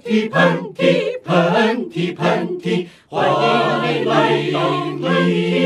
嚏，喷嚏，喷嚏，喷嚏，欢迎你来到喷嚏。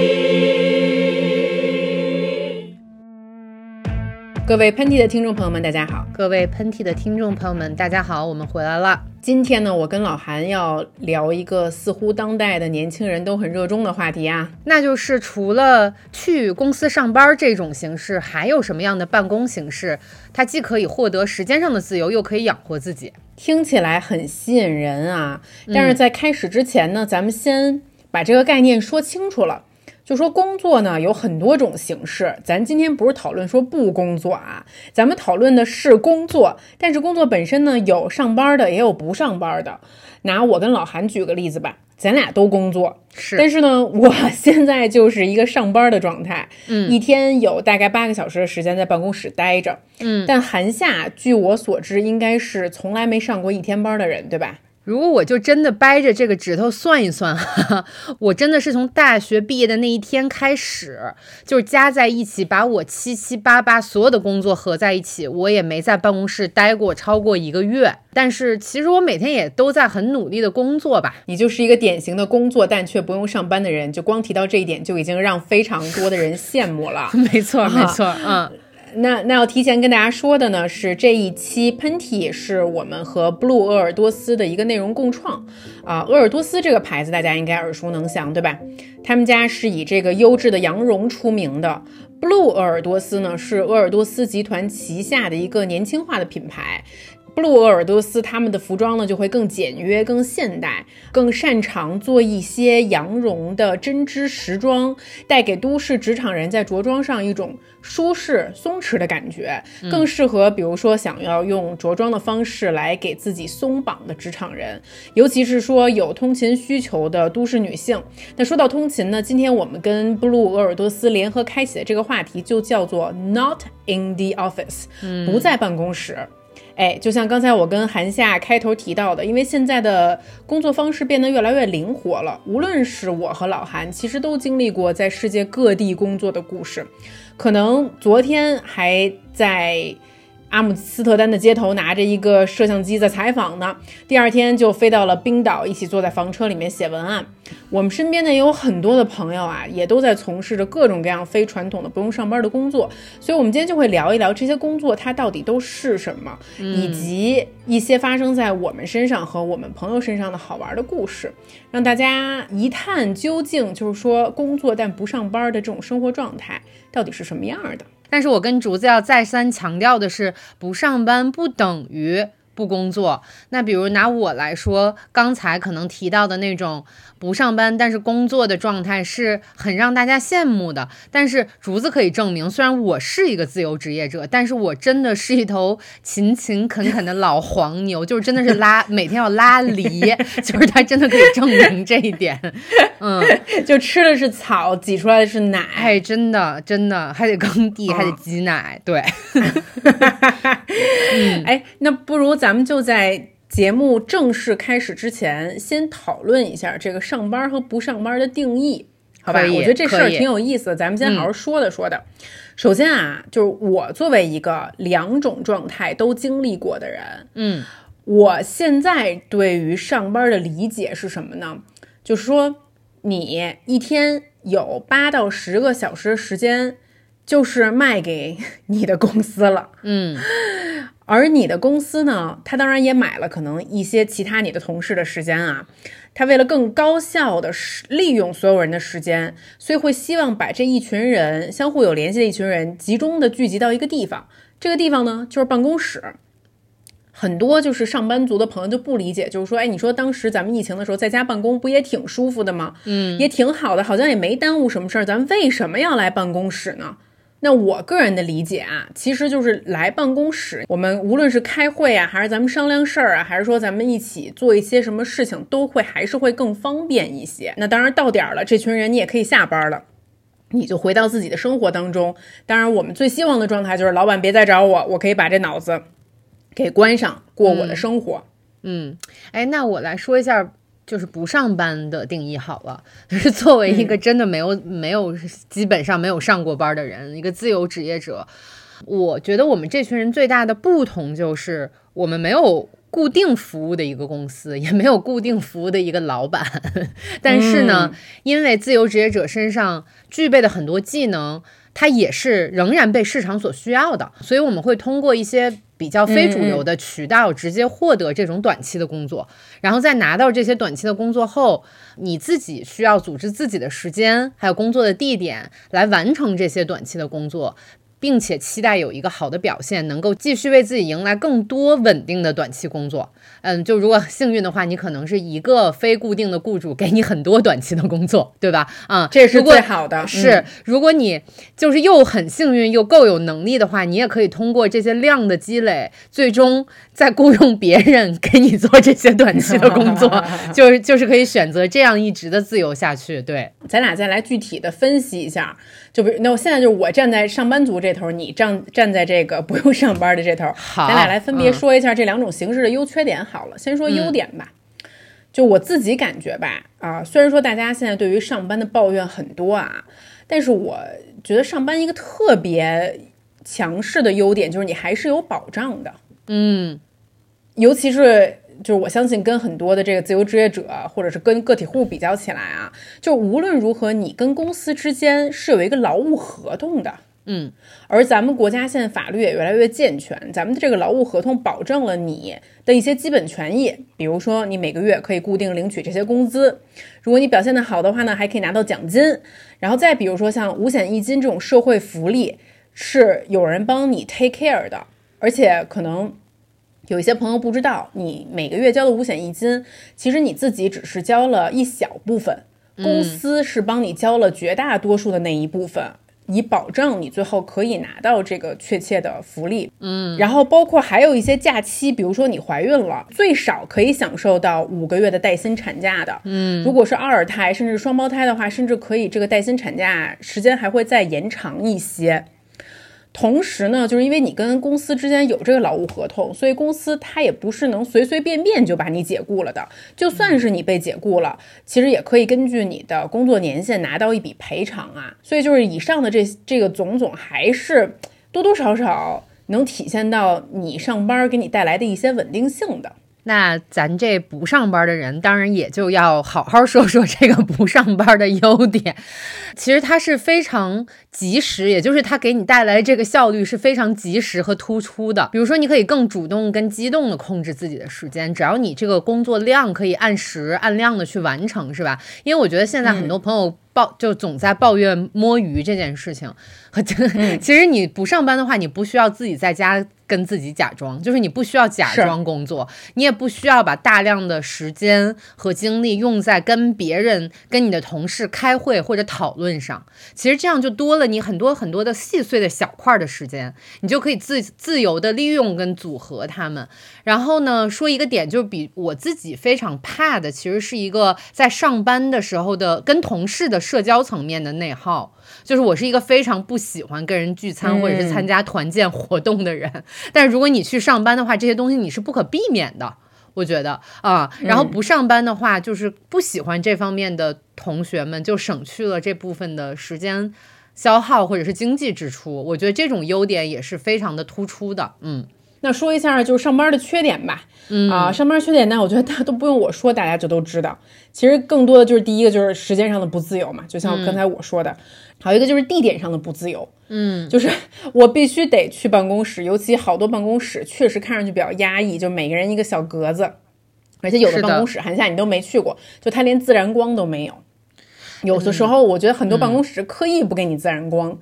各位喷嚏的听众朋友们，大家好！各位喷嚏的听众朋友们，大家好，我们回来了。今天呢，我跟老韩要聊一个似乎当代的年轻人都很热衷的话题啊，那就是除了去公司上班这种形式，还有什么样的办公形式，它既可以获得时间上的自由，又可以养活自己？听起来很吸引人啊！但是在开始之前呢，咱们先把这个概念说清楚了。就说工作呢有很多种形式，咱今天不是讨论说不工作啊，咱们讨论的是工作。但是工作本身呢，有上班的，也有不上班的。拿我跟老韩举个例子吧，咱俩都工作，是，但是呢，我 现在就是一个上班的状态，嗯，一天有大概八个小时的时间在办公室待着，嗯，但韩夏据我所知，应该是从来没上过一天班的人，对吧？如果我就真的掰着这个指头算一算，哈哈，我真的是从大学毕业的那一天开始，就是加在一起，把我七七八八所有的工作合在一起，我也没在办公室待过超过一个月。但是其实我每天也都在很努力的工作吧。你就是一个典型的工作但却不用上班的人，就光提到这一点就已经让非常多的人羡慕了。没错，没错，嗯。那那要提前跟大家说的呢，是这一期喷嚏是我们和 Blue 鄂尔多斯的一个内容共创啊。鄂尔多斯这个牌子大家应该耳熟能详，对吧？他们家是以这个优质的羊绒出名的。Blue 鄂尔多斯呢是鄂尔多斯集团旗下的一个年轻化的品牌。布鲁鄂尔多斯他们的服装呢就会更简约、更现代，更擅长做一些羊绒的针织时装，带给都市职场人在着装上一种舒适、松弛的感觉，更适合比如说想要用着装的方式来给自己松绑的职场人，尤其是说有通勤需求的都市女性。那说到通勤呢，今天我们跟布鲁鄂尔多斯联合开启的这个话题就叫做 Not in the office，不在办公室。哎，就像刚才我跟韩夏开头提到的，因为现在的工作方式变得越来越灵活了。无论是我和老韩，其实都经历过在世界各地工作的故事。可能昨天还在。阿姆斯特丹的街头拿着一个摄像机在采访呢，第二天就飞到了冰岛，一起坐在房车里面写文案。我们身边呢也有很多的朋友啊，也都在从事着各种各样非传统的不用上班的工作。所以，我们今天就会聊一聊这些工作它到底都是什么，以及一些发生在我们身上和我们朋友身上的好玩的故事，让大家一探究竟。就是说，工作但不上班的这种生活状态到底是什么样的？但是我跟竹子要再三强调的是，不上班不等于。不工作，那比如拿我来说，刚才可能提到的那种不上班但是工作的状态是很让大家羡慕的。但是竹子可以证明，虽然我是一个自由职业者，但是我真的是一头勤勤恳恳的老黄牛，就是真的是拉每天要拉犁，就是他真的可以证明这一点。嗯，就吃的是草，挤出来的是奶，哎，真的真的还得耕地，还得挤奶，对。嗯，哎，那不如。咱们就在节目正式开始之前，先讨论一下这个上班和不上班的定义，好吧？我觉得这事儿挺有意思的，咱们先好好说的说的。首先啊，就是我作为一个两种状态都经历过的人，嗯，我现在对于上班的理解是什么呢？就是说，你一天有八到十个小时的时间，就是卖给 你的公司了，嗯。而你的公司呢，他当然也买了可能一些其他你的同事的时间啊，他为了更高效的利用所有人的时间，所以会希望把这一群人相互有联系的一群人集中的聚集到一个地方，这个地方呢就是办公室。很多就是上班族的朋友就不理解，就是说，哎，你说当时咱们疫情的时候在家办公不也挺舒服的吗？嗯，也挺好的，好像也没耽误什么事儿，咱们为什么要来办公室呢？那我个人的理解啊，其实就是来办公室，我们无论是开会啊，还是咱们商量事儿啊，还是说咱们一起做一些什么事情，都会还是会更方便一些。那当然到点儿了，这群人你也可以下班了，你就回到自己的生活当中。当然，我们最希望的状态就是老板别再找我，我可以把这脑子给关上，过我的生活。嗯，哎，那我来说一下。就是不上班的定义好了，就是作为一个真的没有没有基本上没有上过班的人，一个自由职业者，我觉得我们这群人最大的不同就是我们没有固定服务的一个公司，也没有固定服务的一个老板。但是呢，因为自由职业者身上具备的很多技能，它也是仍然被市场所需要的，所以我们会通过一些比较非主流的渠道直接获得这种短期的工作。然后在拿到这些短期的工作后，你自己需要组织自己的时间，还有工作的地点来完成这些短期的工作。并且期待有一个好的表现，能够继续为自己迎来更多稳定的短期工作。嗯，就如果幸运的话，你可能是一个非固定的雇主给你很多短期的工作，对吧？啊，这是最好的。是，如果你就是又很幸运又够有能力的话，你也可以通过这些量的积累，最终再雇佣别人给你做这些短期的工作，就是就是可以选择这样一直的自由下去。对，咱俩再来具体的分析一下。就比如，那我现在就是我站在上班族这头，你站站在这个不用上班的这头，好，咱俩来分别说一下这两种形式的优缺点。好了，先说优点吧。就我自己感觉吧，啊，虽然说大家现在对于上班的抱怨很多啊，但是我觉得上班一个特别强势的优点就是你还是有保障的。嗯，尤其是。就是我相信跟很多的这个自由职业者，或者是跟个体户比较起来啊，就无论如何，你跟公司之间是有一个劳务合同的，嗯，而咱们国家现在法律也越来越健全，咱们的这个劳务合同保证了你的一些基本权益，比如说你每个月可以固定领取这些工资，如果你表现的好的话呢，还可以拿到奖金，然后再比如说像五险一金这种社会福利，是有人帮你 take care 的，而且可能。有一些朋友不知道，你每个月交的五险一金，其实你自己只是交了一小部分，公司是帮你交了绝大多数的那一部分，以保证你最后可以拿到这个确切的福利。嗯，然后包括还有一些假期，比如说你怀孕了，最少可以享受到五个月的带薪产假的。嗯，如果是二胎甚至双胞胎的话，甚至可以这个带薪产假时间还会再延长一些。同时呢，就是因为你跟公司之间有这个劳务合同，所以公司它也不是能随随便便就把你解雇了的。就算是你被解雇了，其实也可以根据你的工作年限拿到一笔赔偿啊。所以就是以上的这这个种种，还是多多少少能体现到你上班给你带来的一些稳定性的。那咱这不上班的人，当然也就要好好说说这个不上班的优点。其实它是非常及时，也就是它给你带来这个效率是非常及时和突出的。比如说，你可以更主动、跟机动的控制自己的时间，只要你这个工作量可以按时按量的去完成，是吧？因为我觉得现在很多朋友抱就总在抱怨摸鱼这件事情。其实你不上班的话，你不需要自己在家。跟自己假装，就是你不需要假装工作，你也不需要把大量的时间和精力用在跟别人、跟你的同事开会或者讨论上。其实这样就多了你很多很多的细碎的小块的时间，你就可以自自由的利用跟组合他们。然后呢，说一个点，就是比我自己非常怕的，其实是一个在上班的时候的跟同事的社交层面的内耗。就是我是一个非常不喜欢跟人聚餐或者是参加团建活动的人，但是如果你去上班的话，这些东西你是不可避免的，我觉得啊。然后不上班的话，就是不喜欢这方面的同学们就省去了这部分的时间消耗或者是经济支出，我觉得这种优点也是非常的突出的，嗯。那说一下就是上班的缺点吧，啊，上班缺点呢，我觉得大家都不用我说，大家就都知道。其实更多的就是第一个就是时间上的不自由嘛，就像刚才我说的，还有一个就是地点上的不自由，嗯，就是我必须得去办公室，尤其好多办公室确实看上去比较压抑，就每个人一个小格子，而且有的。办公室寒假你都没去过，就它连自然光都没有。有的时候，我觉得很多办公室刻意不给你自然光，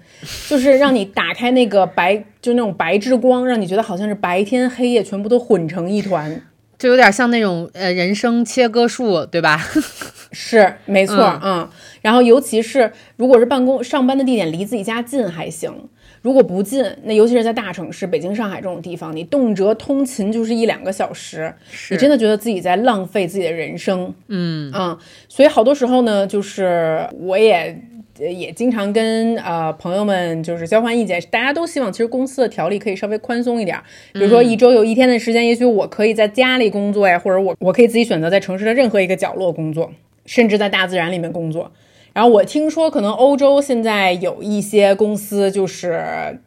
就是让你打开那个白，就那种白炽光，让你觉得好像是白天黑夜全部都混成一团，就有点像那种呃人生切割术，对吧？是，没错，嗯。然后，尤其是如果是办公上班的地点离自己家近还行。如果不近，那尤其是在大城市，北京、上海这种地方，你动辄通勤就是一两个小时，你真的觉得自己在浪费自己的人生。嗯啊，所以好多时候呢，就是我也也经常跟呃朋友们就是交换意见，大家都希望其实公司的条例可以稍微宽松一点，比如说一周有一天的时间，也许我可以在家里工作呀，或者我我可以自己选择在城市的任何一个角落工作，甚至在大自然里面工作。然后我听说，可能欧洲现在有一些公司，就是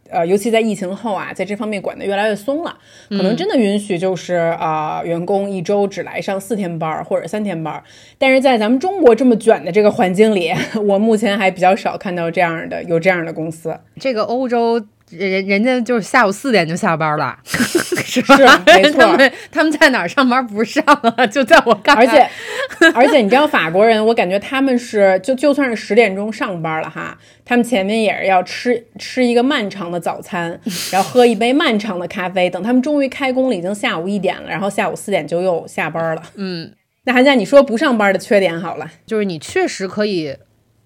呃，尤其在疫情后啊，在这方面管得越来越松了，可能真的允许就是啊、员工一周只来上四天班儿或者三天班儿。但是在咱们中国这么卷的这个环境里，我目前还比较少看到这样的有这样的公司。这个欧洲人人家就是下午四点就下班了，是吧？是没错他们他们在哪儿上班不上啊？就在我看来，而且，而且你知道法国人，我感觉他们是就就算是十点钟上班了哈，他们前面也是要吃吃一个漫长的早餐，然后喝一杯漫长的咖啡，等他们终于开工了，已经下午一点了，然后下午四点就又下班了。嗯，那韩夏，你说不上班的缺点好了，就是你确实可以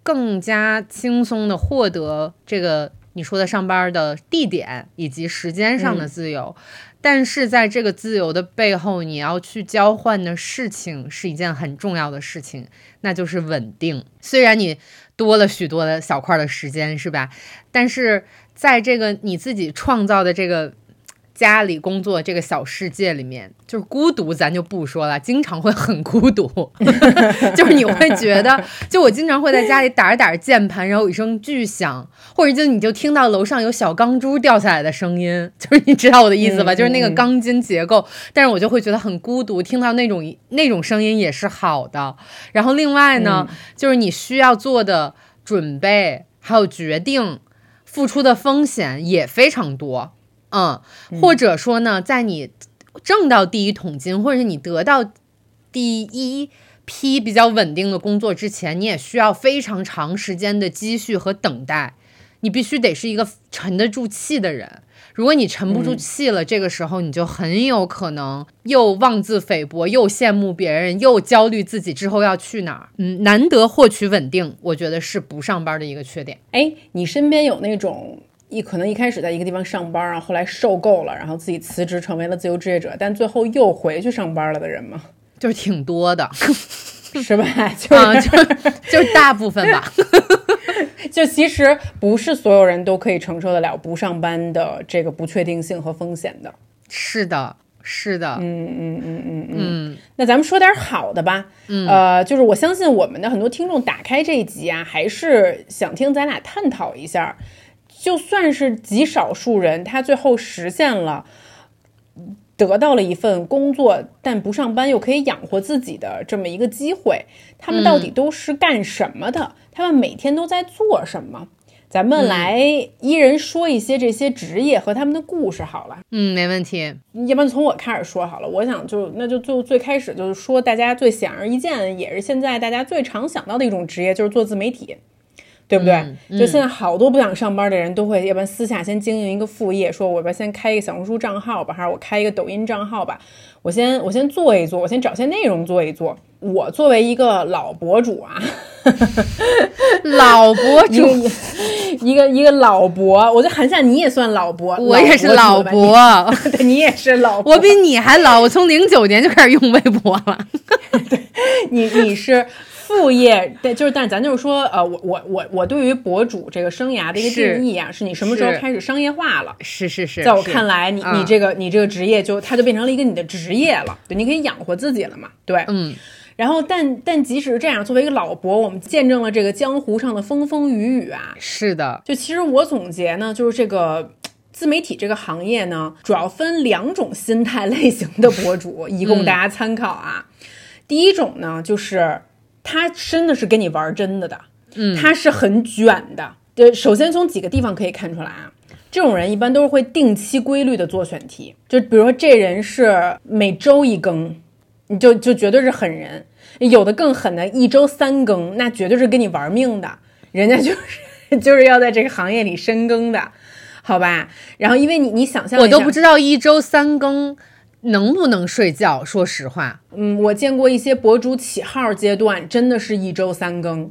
更加轻松的获得这个你说的上班的地点以及时间上的自由，但是在这个自由的背后，你要去交换的事情是一件很重要的事情，那就是稳定。虽然你多了许多的小块的时间，是吧？但是在这个你自己创造的这个家里工作这个小世界里面，就是孤独，咱就不说了，经常会很孤独，就是你会觉得，就我经常会在家里打着打着键盘，然后有一声巨响，或者就你就听到楼上有小钢珠掉下来的声音，就是你知道我的意思吧？嗯就是那个钢筋结构，但是我就会觉得很孤独，听到那种那种声音也是好的。然后另外呢，就是你需要做的准备还有决定，付出的风险也非常多。嗯，或者说呢，在你挣到第一桶金，或者是你得到第一批比较稳定的工作之前，你也需要非常长时间的积蓄和等待。你必须得是一个沉得住气的人。如果你沉不住气了，这个时候你就很有可能又妄自菲薄，又羡慕别人，又焦虑自己之后要去哪儿。嗯，难得获取稳定，我觉得是不上班的一个缺点。哎，你身边有那种一可能一开始在一个地方上班，然后后来受够了，然后自己辞职成为了自由职业者，但最后又回去上班了的人吗？就是挺多的 是吧？就是、啊，就就是大部分吧。就其实不是所有人都可以承受得了不上班的这个不确定性和风险的。是的，是的，嗯嗯嗯嗯嗯那咱们说点好的吧。嗯，呃，就是我相信我们的很多听众打开这一集啊，还是想听咱俩探讨一下，就算是极少数人，他最后实现了。得到了一份工作，但不上班又可以养活自己的这么一个机会，他们到底都是干什么的？他们每天都在做什么？咱们来一人说一些这些职业和他们的故事好了。嗯，没问题。要不然从我开始说好了。我想就那就就最开始就是说，大家最显而易见，也是现在大家最常想到的一种职业，就是做自媒体。对不对？就现在好多不想上班的人都会，要不然私下先经营一个副业，说我要先开一个小红书账号吧，还是我开一个抖音账号吧，我先我先做一做，我先找些内容做一做。我作为一个老博主啊，老博主，一个一个老博，我觉得韩夏你也算老博，我也是老博 对你也是老博，我比你还老，我从零九年就开始用微博了。对你你是副业，对，就是，但咱就是说，呃，我我我我对于博主这个生涯的一个定义啊，是你什么时候开始商业化了？是是是，在我看来，你嗯你这个你这个职业就它就变成了一个你的职业了，对，你可以养活自己了嘛，对，嗯。然后，但但即使是这样，作为一个老博，我们见证了这个江湖上的风风雨雨啊。是的，就其实我总结呢，就是这个自媒体这个行业呢，主要分两种心态类型的博主，以供大家参考啊。第一种呢，就是他真的是跟你玩真的的，嗯，他是很卷的。对，首先从几个地方可以看出来啊。这种人一般都是会定期规律的做选题，就比如说这人是每周一更，你就就绝对是狠人。有的更狠的，一周三更，那绝对是跟你玩命的，人家就是 就是要在这个行业里深耕的，好吧？然后因为你你想象我都不知道一周三更能不能睡觉。说实话，嗯，我见过一些博主起号阶段，真的是一周三更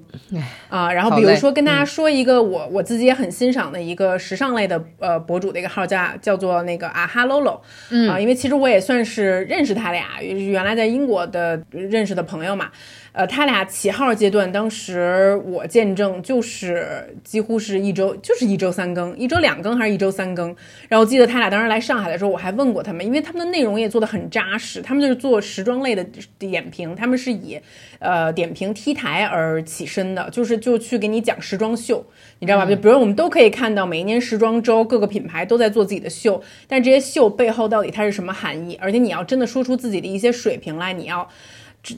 啊。然后比如说跟大家说一个我、我自己也很欣赏的一个时尚类的呃博主的一个号叫叫做那个啊哈喽喽，嗯啊，因为其实我也算是认识他俩，原来在英国的认识的朋友嘛。呃，他俩起号阶段，当时我见证就是几乎是一周，就是一周三更，一周两更还是一周三更。然后我记得他俩当时来上海的时候，我还问过他们，因为他们的内容也做得很扎实，他们就是做时装类的的点评，他们是以呃点评 T 台而起身的，就是就去给你讲时装秀，你知道吧？就比如我们都可以看到每一年时装周各个品牌都在做自己的秀，但这些秀背后到底它是什么含义？而且你要真的说出自己的一些水平来，你要。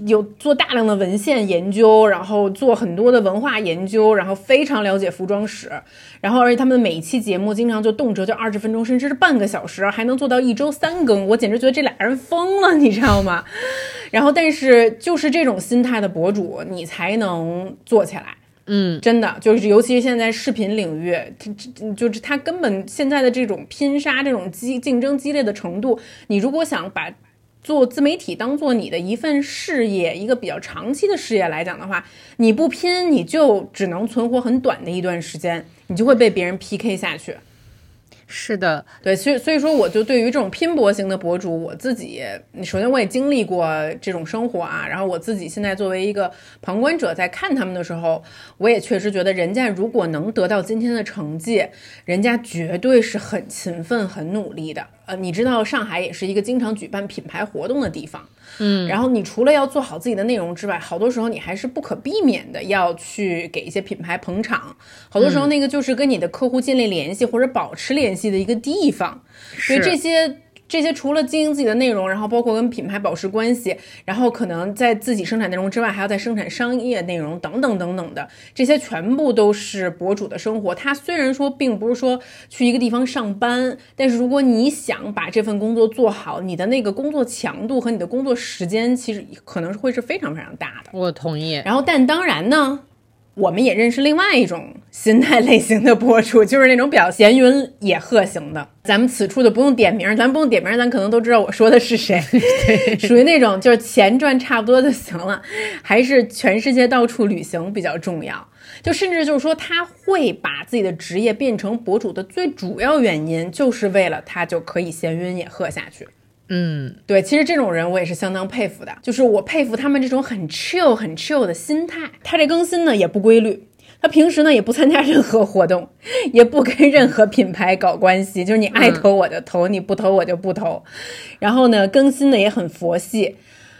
有做大量的文献研究，然后做很多的文化研究，然后非常了解服装史，然后而且他们每一期节目经常就动辄就二十分钟，甚至是半个小时，还能做到一周三更，我简直觉得这俩人疯了，你知道吗？然后但是就是这种心态的博主，你才能做起来，嗯，真的就是尤其是现在视频领域，它就是它根本现在的这种拼杀、这种激竞争激烈的程度，你如果想把。做自媒体当做你的一份事业，一个比较长期的事业来讲的话，你不拼，你就只能存活很短的一段时间，你就会被别人 PK 下去。是的，对，所以所以说，我就对于这种拼搏型的博主，我自己首先我也经历过这种生活啊，然后我自己现在作为一个旁观者在看他们的时候，我也确实觉得，人家如果能得到今天的成绩，人家绝对是很勤奋、很努力的。呃，你知道上海也是一个经常举办品牌活动的地方。嗯，然后你除了要做好自己的内容之外，好多时候你还是不可避免的要去给一些品牌捧场。好多时候那个就是跟你的客户建立联系或者保持联系的一个地方。所以这些。这些除了经营自己的内容，然后包括跟品牌保持关系，然后可能在自己生产内容之外，还要再生产商业内容等等等等的，这些全部都是博主的生活。他虽然说并不是说去一个地方上班，但是如果你想把这份工作做好，你的那个工作强度和你的工作时间，其实可能会是非常非常大的。我同意。然后，但当然呢。我们也认识另外一种心态类型的博主，就是那种比较闲云野鹤型的。咱们此处的不用点名，咱不用点名，咱可能都知道我说的是谁。对，属于那种就是钱赚差不多就行了，还是全世界到处旅行比较重要。就甚至就是说，他会把自己的职业变成博主的最主要原因，就是为了他就可以闲云野鹤下去。嗯，对，其实这种人我也是相当佩服的，就是我佩服他们这种很 chill、很 chill 的心态。他这更新呢也不规律，他平时呢也不参加任何活动，也不跟任何品牌搞关系，就是你爱投我就投，你不投我就不投。然后呢，更新的也很佛系。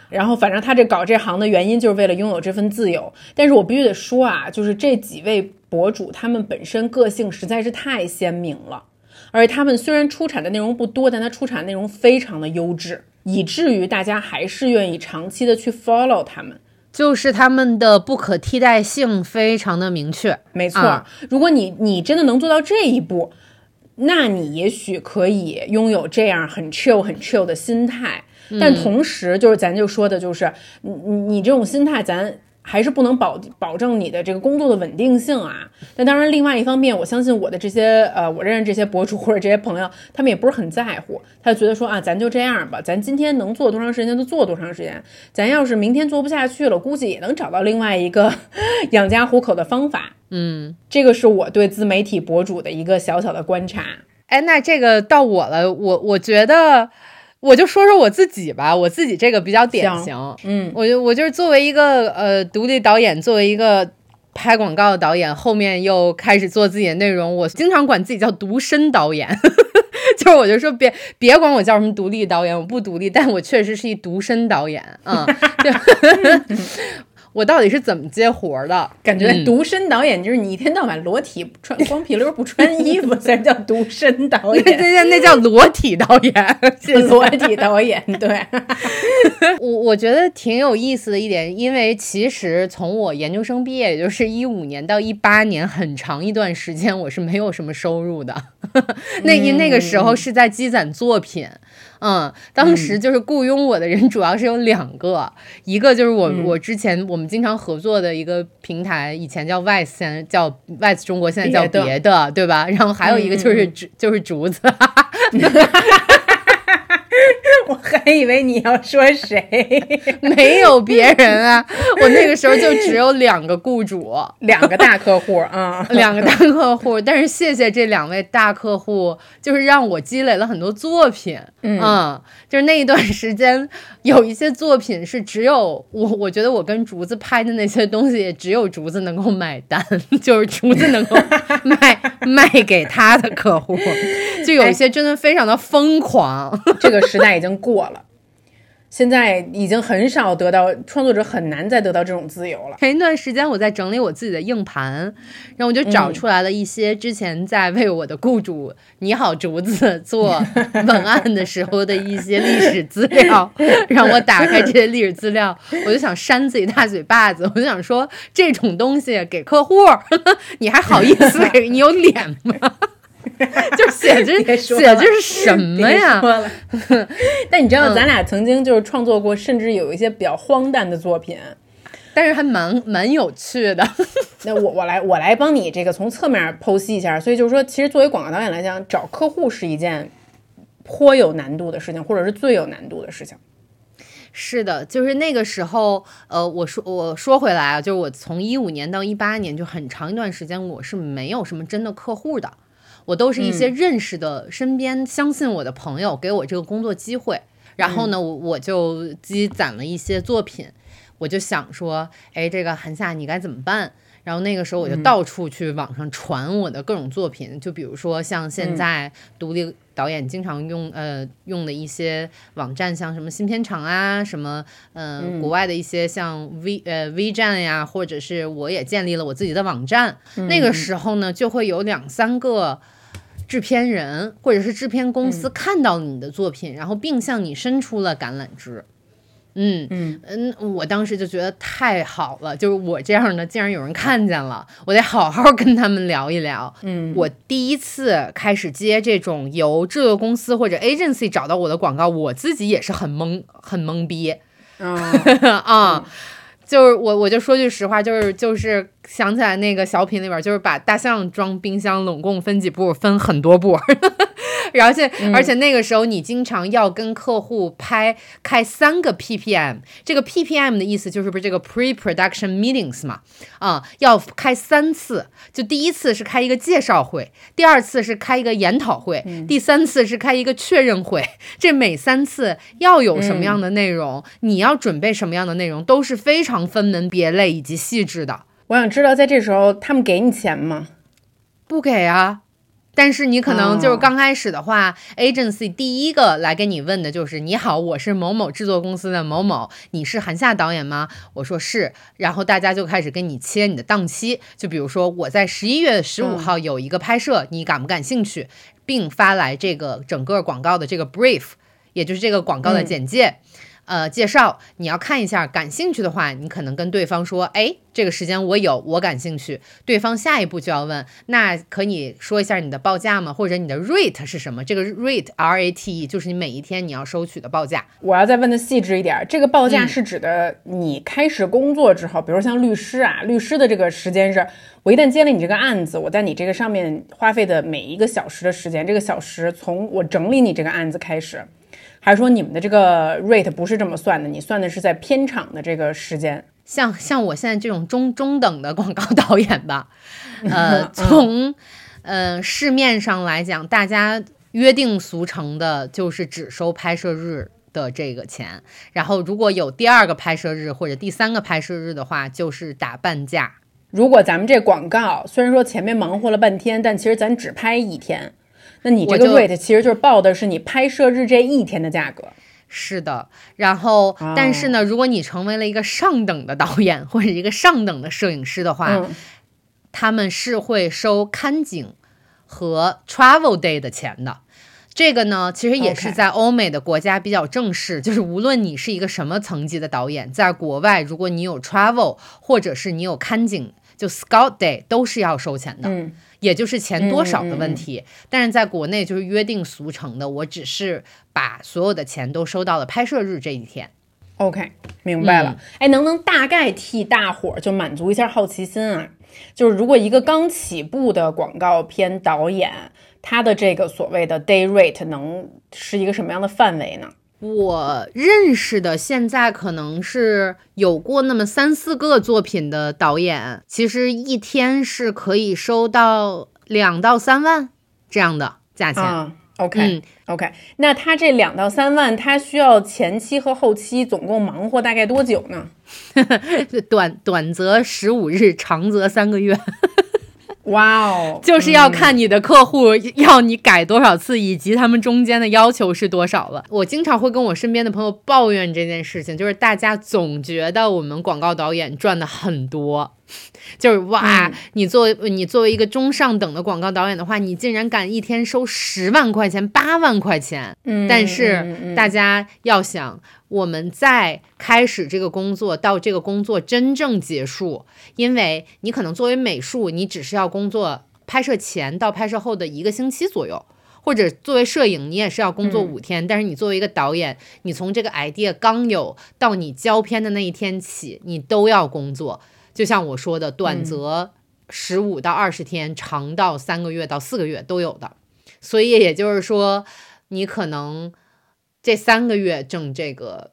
然后反正他这搞这行的原因就是为了拥有这份自由。但是我必须得说啊，就是这几位博主他们本身个性实在是太鲜明了。而且他们虽然出产的内容不多，但他出产内容非常的优质，以至于大家还是愿意长期的去 follow 他们，就是他们的不可替代性非常的明确。没错，如果你你真的能做到这一步，那你也许可以拥有这样很 chill 很 chill 的心态。但同时，就是咱就说的，就是你你你这种心态，咱。还是不能保保证你的这个工作的稳定性啊。那当然，另外一方面，我相信我的这些呃，我认识这些博主或者这些朋友，他们也不是很在乎。他就觉得说啊，咱就这样吧，咱今天能做多长时间就做多长时间。咱要是明天做不下去了，估计也能找到另外一个 养家糊口的方法。嗯，这个是我对自媒体博主的一个小小的观察。哎，那这个到我了，我我觉得。我就说说我自己吧，我自己这个比较典型，嗯，我就我就是作为一个呃独立导演，作为一个拍广告的导演，后面又开始做自己的内容，我经常管自己叫独身导演，就是我就说别别管我叫什么独立导演，我不独立，但我确实是一独身导演啊。我到底是怎么接活的？感觉独身导演就是你一天到晚裸体穿光皮溜不穿衣服 才叫独身导演，那 叫那叫裸体导演，裸体导演。对，我我觉得挺有意思的一点，因为其实从我研究生毕业，也就是一五年到一八年，很长一段时间我是没有什么收入的。那因那个时候是在积攒作品。嗯，当时就是雇佣我的人主要是有两个，一个就是我我之前我们经常合作的一个平台，以前叫 Vice，现在叫 Vice 中国，现在叫别的，对吧？然后还有一个就是竹就是竹子。我还以为你要说谁，没有别人啊！我那个时候就只有两个雇主，两个大客户啊，两个大客户。但是谢谢这两位大客户，就是让我积累了很多作品。嗯，就是那一段时间，有一些作品是只有我，我觉得我跟竹子拍的那些东西，也只有竹子能够买单，就是竹子能够卖卖给他的客户。就有一些真的非常的疯狂，这个时代已经过了。现在已经很少得到创作者很难再得到这种自由了。前一段时间我在整理我自己的硬盘，然后我就找出来了一些之前在为我的雇主你好竹子做 文案的时候的一些历史资料，让我打开这些历史资料，我就想扇自己大嘴巴子，我就想说这种东西给客户，你还好意思给？你有脸吗？就写这 写这是什么呀？但你知道，咱俩曾经就是创作过，甚至有一些比较荒诞的作品，但是还蛮蛮有趣的。那我我来我来帮你这个从侧面剖析一下。所以就是说，其实作为广告导演来讲，找客户是一件颇有难度的事情，或者是最有难度的事情。是的，就是那个时候，呃，我说我说回来啊，就是我从一五年到一八年，就很长一段时间，我是没有什么真的客户的。我都是一些认识的、身边相信我的朋友给我这个工作机会，然后呢，我我就积攒了一些作品，我就想说，哎，这个韩夏你该怎么办？然后那个时候我就到处去网上传我的各种作品，就比如说像现在独立导演经常用呃用的一些网站，像什么新片场啊，什么嗯国外的一些像 V 呃 V 站呀，或者是我也建立了我自己的网站，那个时候呢就会有两三个。制片人或者是制片公司看到了你的作品，然后并向你伸出了橄榄枝。嗯嗯嗯，我当时就觉得太好了，就是我这样的竟然有人看见了，我得好好跟他们聊一聊。嗯，我第一次开始接这种由制作公司或者 agency 找到我的广告，我自己也是很懵很懵逼。啊。就是我，我就说句实话，就是就是想起来那个小品里边，就是把大象装冰箱，拢共分几步，分很多步。而且而且那个时候，你经常要跟客户拍开三个 PPM，这个 PPM 的意思就是不是这个 pre-production meetings 嘛？啊，要开三次，就第一次是开一个介绍会，第二次是开一个研讨会，第三次是开一个确认会。这每三次要有什么样的内容，你要准备什么样的内容，都是非常分门别类以及细致的。我想知道，在这时候他们给你钱吗？不给啊。但是你可能就是刚开始的话，agency 第一个来跟你问的就是：“你好，我是某某制作公司的某某，你是韩夏导演吗？”我说是，然后大家就开始跟你切你的档期，就比如说我在十一月十五号有一个拍摄，你感不感兴趣，并发来这个整个广告的这个 brief，也就是这个广告的简介。呃，介绍你要看一下，感兴趣的话，你可能跟对方说，哎，这个时间我有，我感兴趣。对方下一步就要问，那可以说一下你的报价吗？或者你的 rate 是什么？这个 rate R A T E 就是你每一天你要收取的报价。我要再问的细致一点，这个报价是指的你开始工作之后，比如像律师啊，律师的这个时间是，我一旦接了你这个案子，我在你这个上面花费的每一个小时的时间，这个小时从我整理你这个案子开始。还是说你们的这个 rate 不是这么算的？你算的是在片场的这个时间。像像我现在这种中中等的广告导演吧，呃，从呃市面上来讲，大家约定俗成的就是只收拍摄日的这个钱。然后如果有第二个拍摄日或者第三个拍摄日的话，就是打半价。如果咱们这广告虽然说前面忙活了半天，但其实咱只拍一天。那你这个 rate 其实就是报的是你拍摄日这一天的价格。是的，然后但是呢，如果你成为了一个上等的导演或者一个上等的摄影师的话，他们是会收看景和 travel day 的钱的。这个呢，其实也是在欧美的国家比较正式，就是无论你是一个什么层级的导演，在国外，如果你有 travel 或者是你有看景，就 scout day 都是要收钱的。嗯。也就是钱多少的问题，但是在国内就是约定俗成的，我只是把所有的钱都收到了拍摄日这一天。OK，明白了。哎，能不能大概替大伙儿就满足一下好奇心啊？就是如果一个刚起步的广告片导演，他的这个所谓的 day rate 能是一个什么样的范围呢？我认识的现在可能是有过那么三四个作品的导演，其实一天是可以收到两到三万这样的价钱。OK，OK，那他这两到三万，他需要前期和后期总共忙活大概多久呢？短短则十五日，长则三个月。哇哦，就是要看你的客户要你改多少次，以及他们中间的要求是多少了。我经常会跟我身边的朋友抱怨这件事情，就是大家总觉得我们广告导演赚的很多。就是哇，你作为你作为一个中上等的广告导演的话，你竟然敢一天收十万块钱、八万块钱。嗯，但是大家要想，我们在开始这个工作到这个工作真正结束，因为你可能作为美术，你只是要工作拍摄前到拍摄后的一个星期左右，或者作为摄影，你也是要工作五天。但是你作为一个导演，你从这个 idea 刚有到你交片的那一天起，你都要工作。就像我说的，短则十五到二十天，长到三个月到四个月都有的。所以也就是说，你可能这三个月挣这个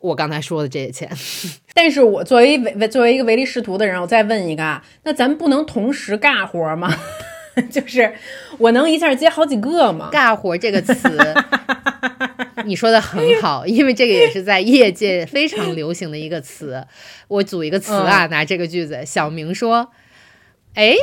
我刚才说的这些钱。但是我作为唯作为一个唯利是图的人，我再问一个啊，那咱不能同时尬活吗？就是我能一下接好几个吗？尬活这个词。你说的很好，因为这个也是在业界非常流行的一个词。我组一个词啊，拿这个句子。小明说：“哎，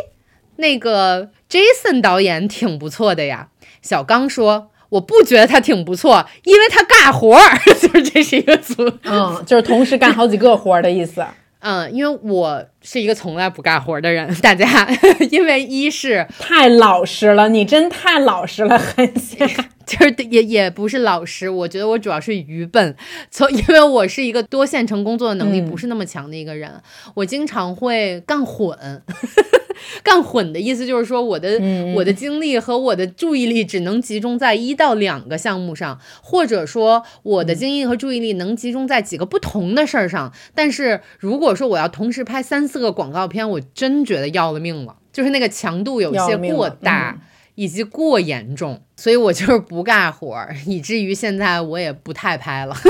那个 Jason 导演挺不错的呀。”小刚说：“我不觉得他挺不错，因为他干活儿。” 就是这是一个组，嗯，就是同时干好几个活儿的意思。嗯，因为我是一个从来不干活的人，大家，因为一是太老实了，你真太老实了，很像，就是也也不是老实，我觉得我主要是愚笨，从因为我是一个多线程工作的能力不是那么强的一个人，我经常会干混。干混的意思就是说，我的我的精力和我的注意力只能集中在一到两个项目上，或者说我的精力和注意力能集中在几个不同的事儿上。但是如果说我要同时拍三四个广告片，我真觉得要了命了，就是那个强度有些过大，以及过严重，所以我就是不干活，以至于现在我也不太拍了。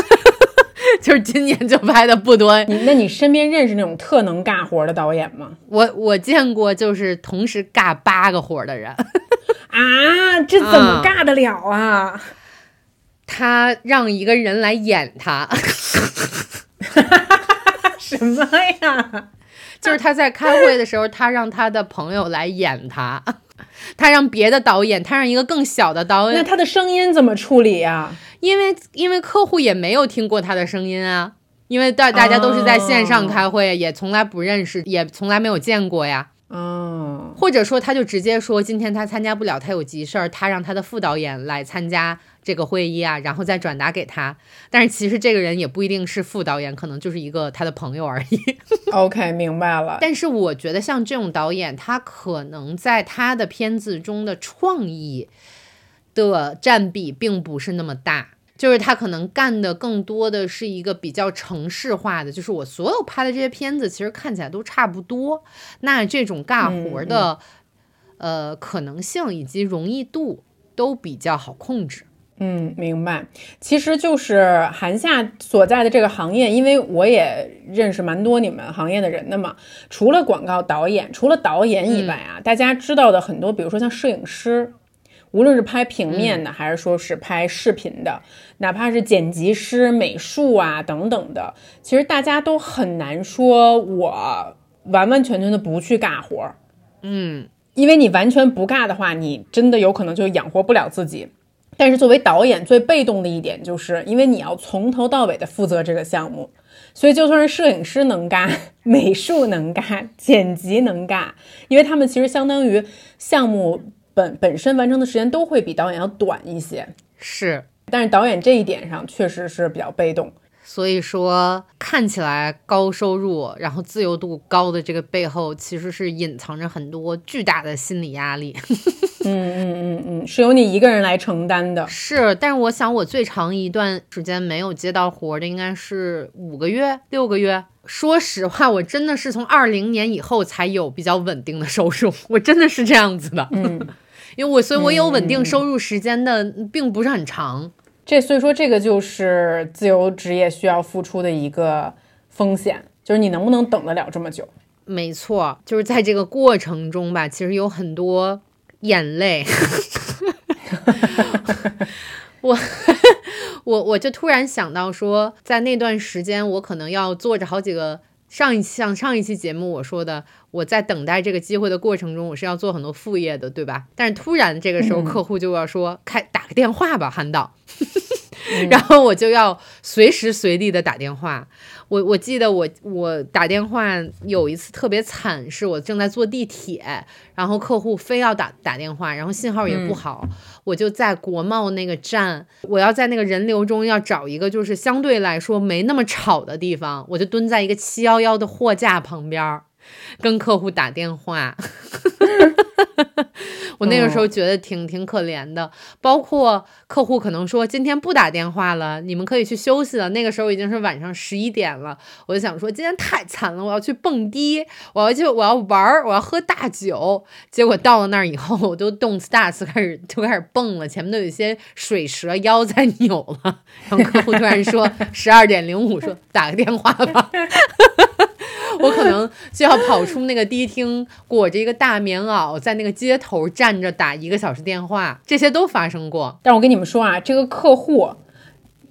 就是今年就拍的不多，你那你身边认识那种特能尬活的导演吗？我我见过，就是同时尬八个活的人 啊，这怎么尬得了啊？他让一个人来演他，什么呀？就是他在开会的时候，他让他的朋友来演他，他让别的导演，他让一个更小的导演，那他的声音怎么处理呀？因为因为客户也没有听过他的声音啊，因为大大家都是在线上开会，也从来不认识，也从来没有见过呀。嗯，或者说他就直接说今天他参加不了，他有急事儿，他让他的副导演来参加这个会议啊，然后再转达给他。但是其实这个人也不一定是副导演，可能就是一个他的朋友而已。OK，明白了。但是我觉得像这种导演，他可能在他的片子中的创意的占比并不是那么大。就是他可能干的更多的是一个比较城市化的，就是我所有拍的这些片子其实看起来都差不多。那这种尬活的，呃，可能性以及容易度都比较好控制。嗯，明白。其实就是韩夏所在的这个行业，因为我也认识蛮多你们行业的人的嘛。除了广告导演，除了导演以外啊，大家知道的很多，比如说像摄影师。无论是拍平面的，还是说是拍视频的，哪怕是剪辑师、美术啊等等的，其实大家都很难说，我完完全全的不去干活儿。嗯，因为你完全不干的话，你真的有可能就养活不了自己。但是作为导演，最被动的一点就是，因为你要从头到尾的负责这个项目，所以就算是摄影师能干、美术能干、剪辑能干，因为他们其实相当于项目。本本身完成的时间都会比导演要短一些，是，但是导演这一点上确实是比较被动，所以说看起来高收入，然后自由度高的这个背后，其实是隐藏着很多巨大的心理压力。嗯嗯嗯嗯，是由你一个人来承担的，是。但是我想，我最长一段时间没有接到活的，应该是五个月、六个月。说实话，我真的是从二零年以后才有比较稳定的收入，我真的是这样子的。嗯。因为我，所以我有稳定收入时间的并不是很长，这所以说这个就是自由职业需要付出的一个风险，就是你能不能等得了这么久？没错，就是在这个过程中吧，其实有很多眼泪。我我我就突然想到说，在那段时间，我可能要做着好几个上一像上一期节目我说的，我在等待这个机会的过程中，我是要做很多副业的，对吧？但是突然这个时候客户就要说，开打个电话吧，韩导。然后我就要随时随地的打电话。我我记得我我打电话有一次特别惨，是我正在坐地铁，然后客户非要打打电话，然后信号也不好，我就在国贸那个站，我要在那个人流中要找一个就是相对来说没那么吵的地方，我就蹲在一个七幺幺的货架旁边，跟客户打电话。我那个时候觉得挺挺可怜的，包括客户可能说今天不打电话了，你们可以去休息了。那个时候已经是晚上十一点了，我就想说今天太惨了，我要去蹦迪，我要去我要玩儿，我要喝大酒。结果到了那儿以后，我就动次打次开始就开始蹦了，前面都有一些水蛇腰在扭了。然后客户突然说十二点零五，说打个电话吧。我可能就要跑出那个迪厅，裹着一个大棉袄，在那个街头站着打一个小时电话，这些都发生过。但我跟你们说啊，这个客户，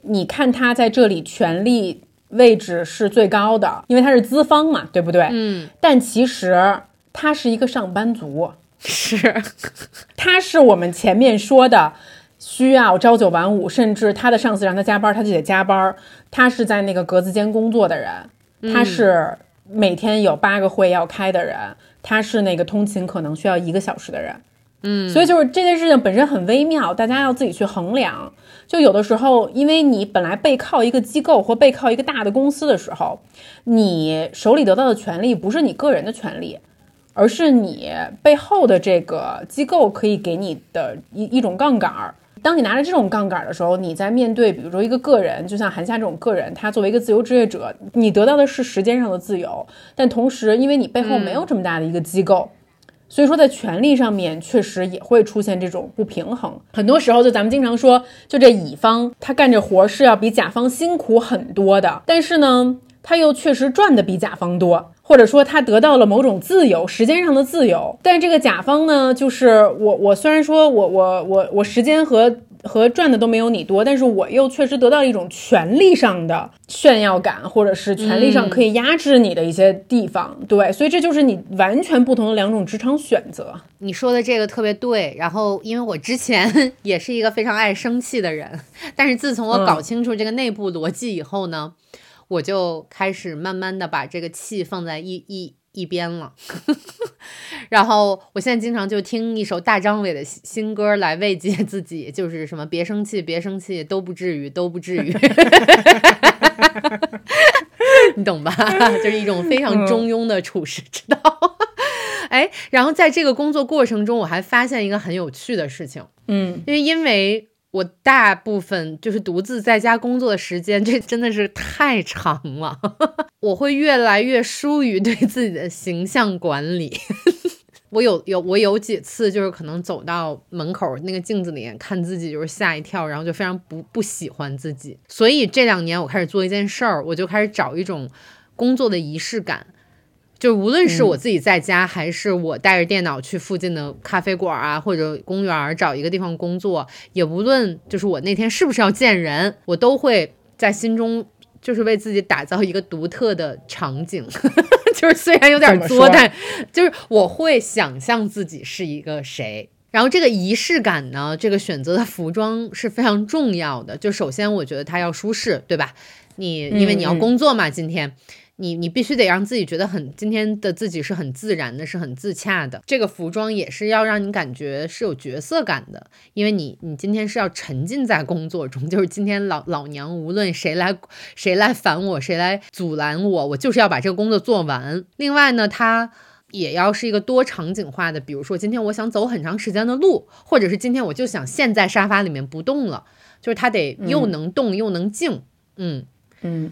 你看他在这里权力位置是最高的，因为他是资方嘛，对不对？嗯。但其实他是一个上班族，是，他是我们前面说的需要朝九晚五，甚至他的上司让他加班，他就得加班。他是在那个格子间工作的人，他是。每天有八个会要开的人，他是那个通勤可能需要一个小时的人，嗯，所以就是这件事情本身很微妙，大家要自己去衡量。就有的时候，因为你本来背靠一个机构或背靠一个大的公司的时候，你手里得到的权利不是你个人的权利，而是你背后的这个机构可以给你的一一种杠杆儿。当你拿着这种杠杆的时候，你在面对比如说一个个人，就像韩夏这种个人，他作为一个自由职业者，你得到的是时间上的自由，但同时因为你背后没有这么大的一个机构，所以说在权力上面确实也会出现这种不平衡。很多时候就咱们经常说，就这乙方他干这活是要比甲方辛苦很多的，但是呢，他又确实赚的比甲方多。或者说他得到了某种自由，时间上的自由，但这个甲方呢，就是我，我虽然说我我我我时间和和赚的都没有你多，但是我又确实得到了一种权利上的炫耀感，或者是权利上可以压制你的一些地方，对，所以这就是你完全不同的两种职场选择。你说的这个特别对，然后因为我之前 也是一个非常爱生气的人，但是自从我搞清楚这个内部逻辑以后呢。我就开始慢慢的把这个气放在一一一边了，然后我现在经常就听一首大张伟的新歌来慰藉自己，就是什么别生气，别生气，都不至于，都不至于，你懂吧？就是一种非常中庸的处世之道。哎，然后在这个工作过程中，我还发现一个很有趣的事情，嗯，因为因为。我大部分就是独自在家工作的时间，这真的是太长了。我会越来越疏于对自己的形象管理。我有有我有几次就是可能走到门口那个镜子里面看自己，就是吓一跳，然后就非常不不喜欢自己。所以这两年我开始做一件事儿，我就开始找一种工作的仪式感。就无论是我自己在家，还是我带着电脑去附近的咖啡馆啊，或者公园找一个地方工作，也无论就是我那天是不是要见人，我都会在心中就是为自己打造一个独特的场景。就是虽然有点作，但就是我会想象自己是一个谁。然后这个仪式感呢，这个选择的服装是非常重要的。就首先我觉得它要舒适，对吧？你因为你要工作嘛，今天。你你必须得让自己觉得很今天的自己是很自然的，是很自洽的。这个服装也是要让你感觉是有角色感的，因为你你今天是要沉浸在工作中，就是今天老老娘无论谁来谁来烦我，谁来阻拦我，我就是要把这个工作做完。另外呢，它也要是一个多场景化的，比如说今天我想走很长时间的路，或者是今天我就想陷在沙发里面不动了，就是它得又能动又能静，嗯。嗯，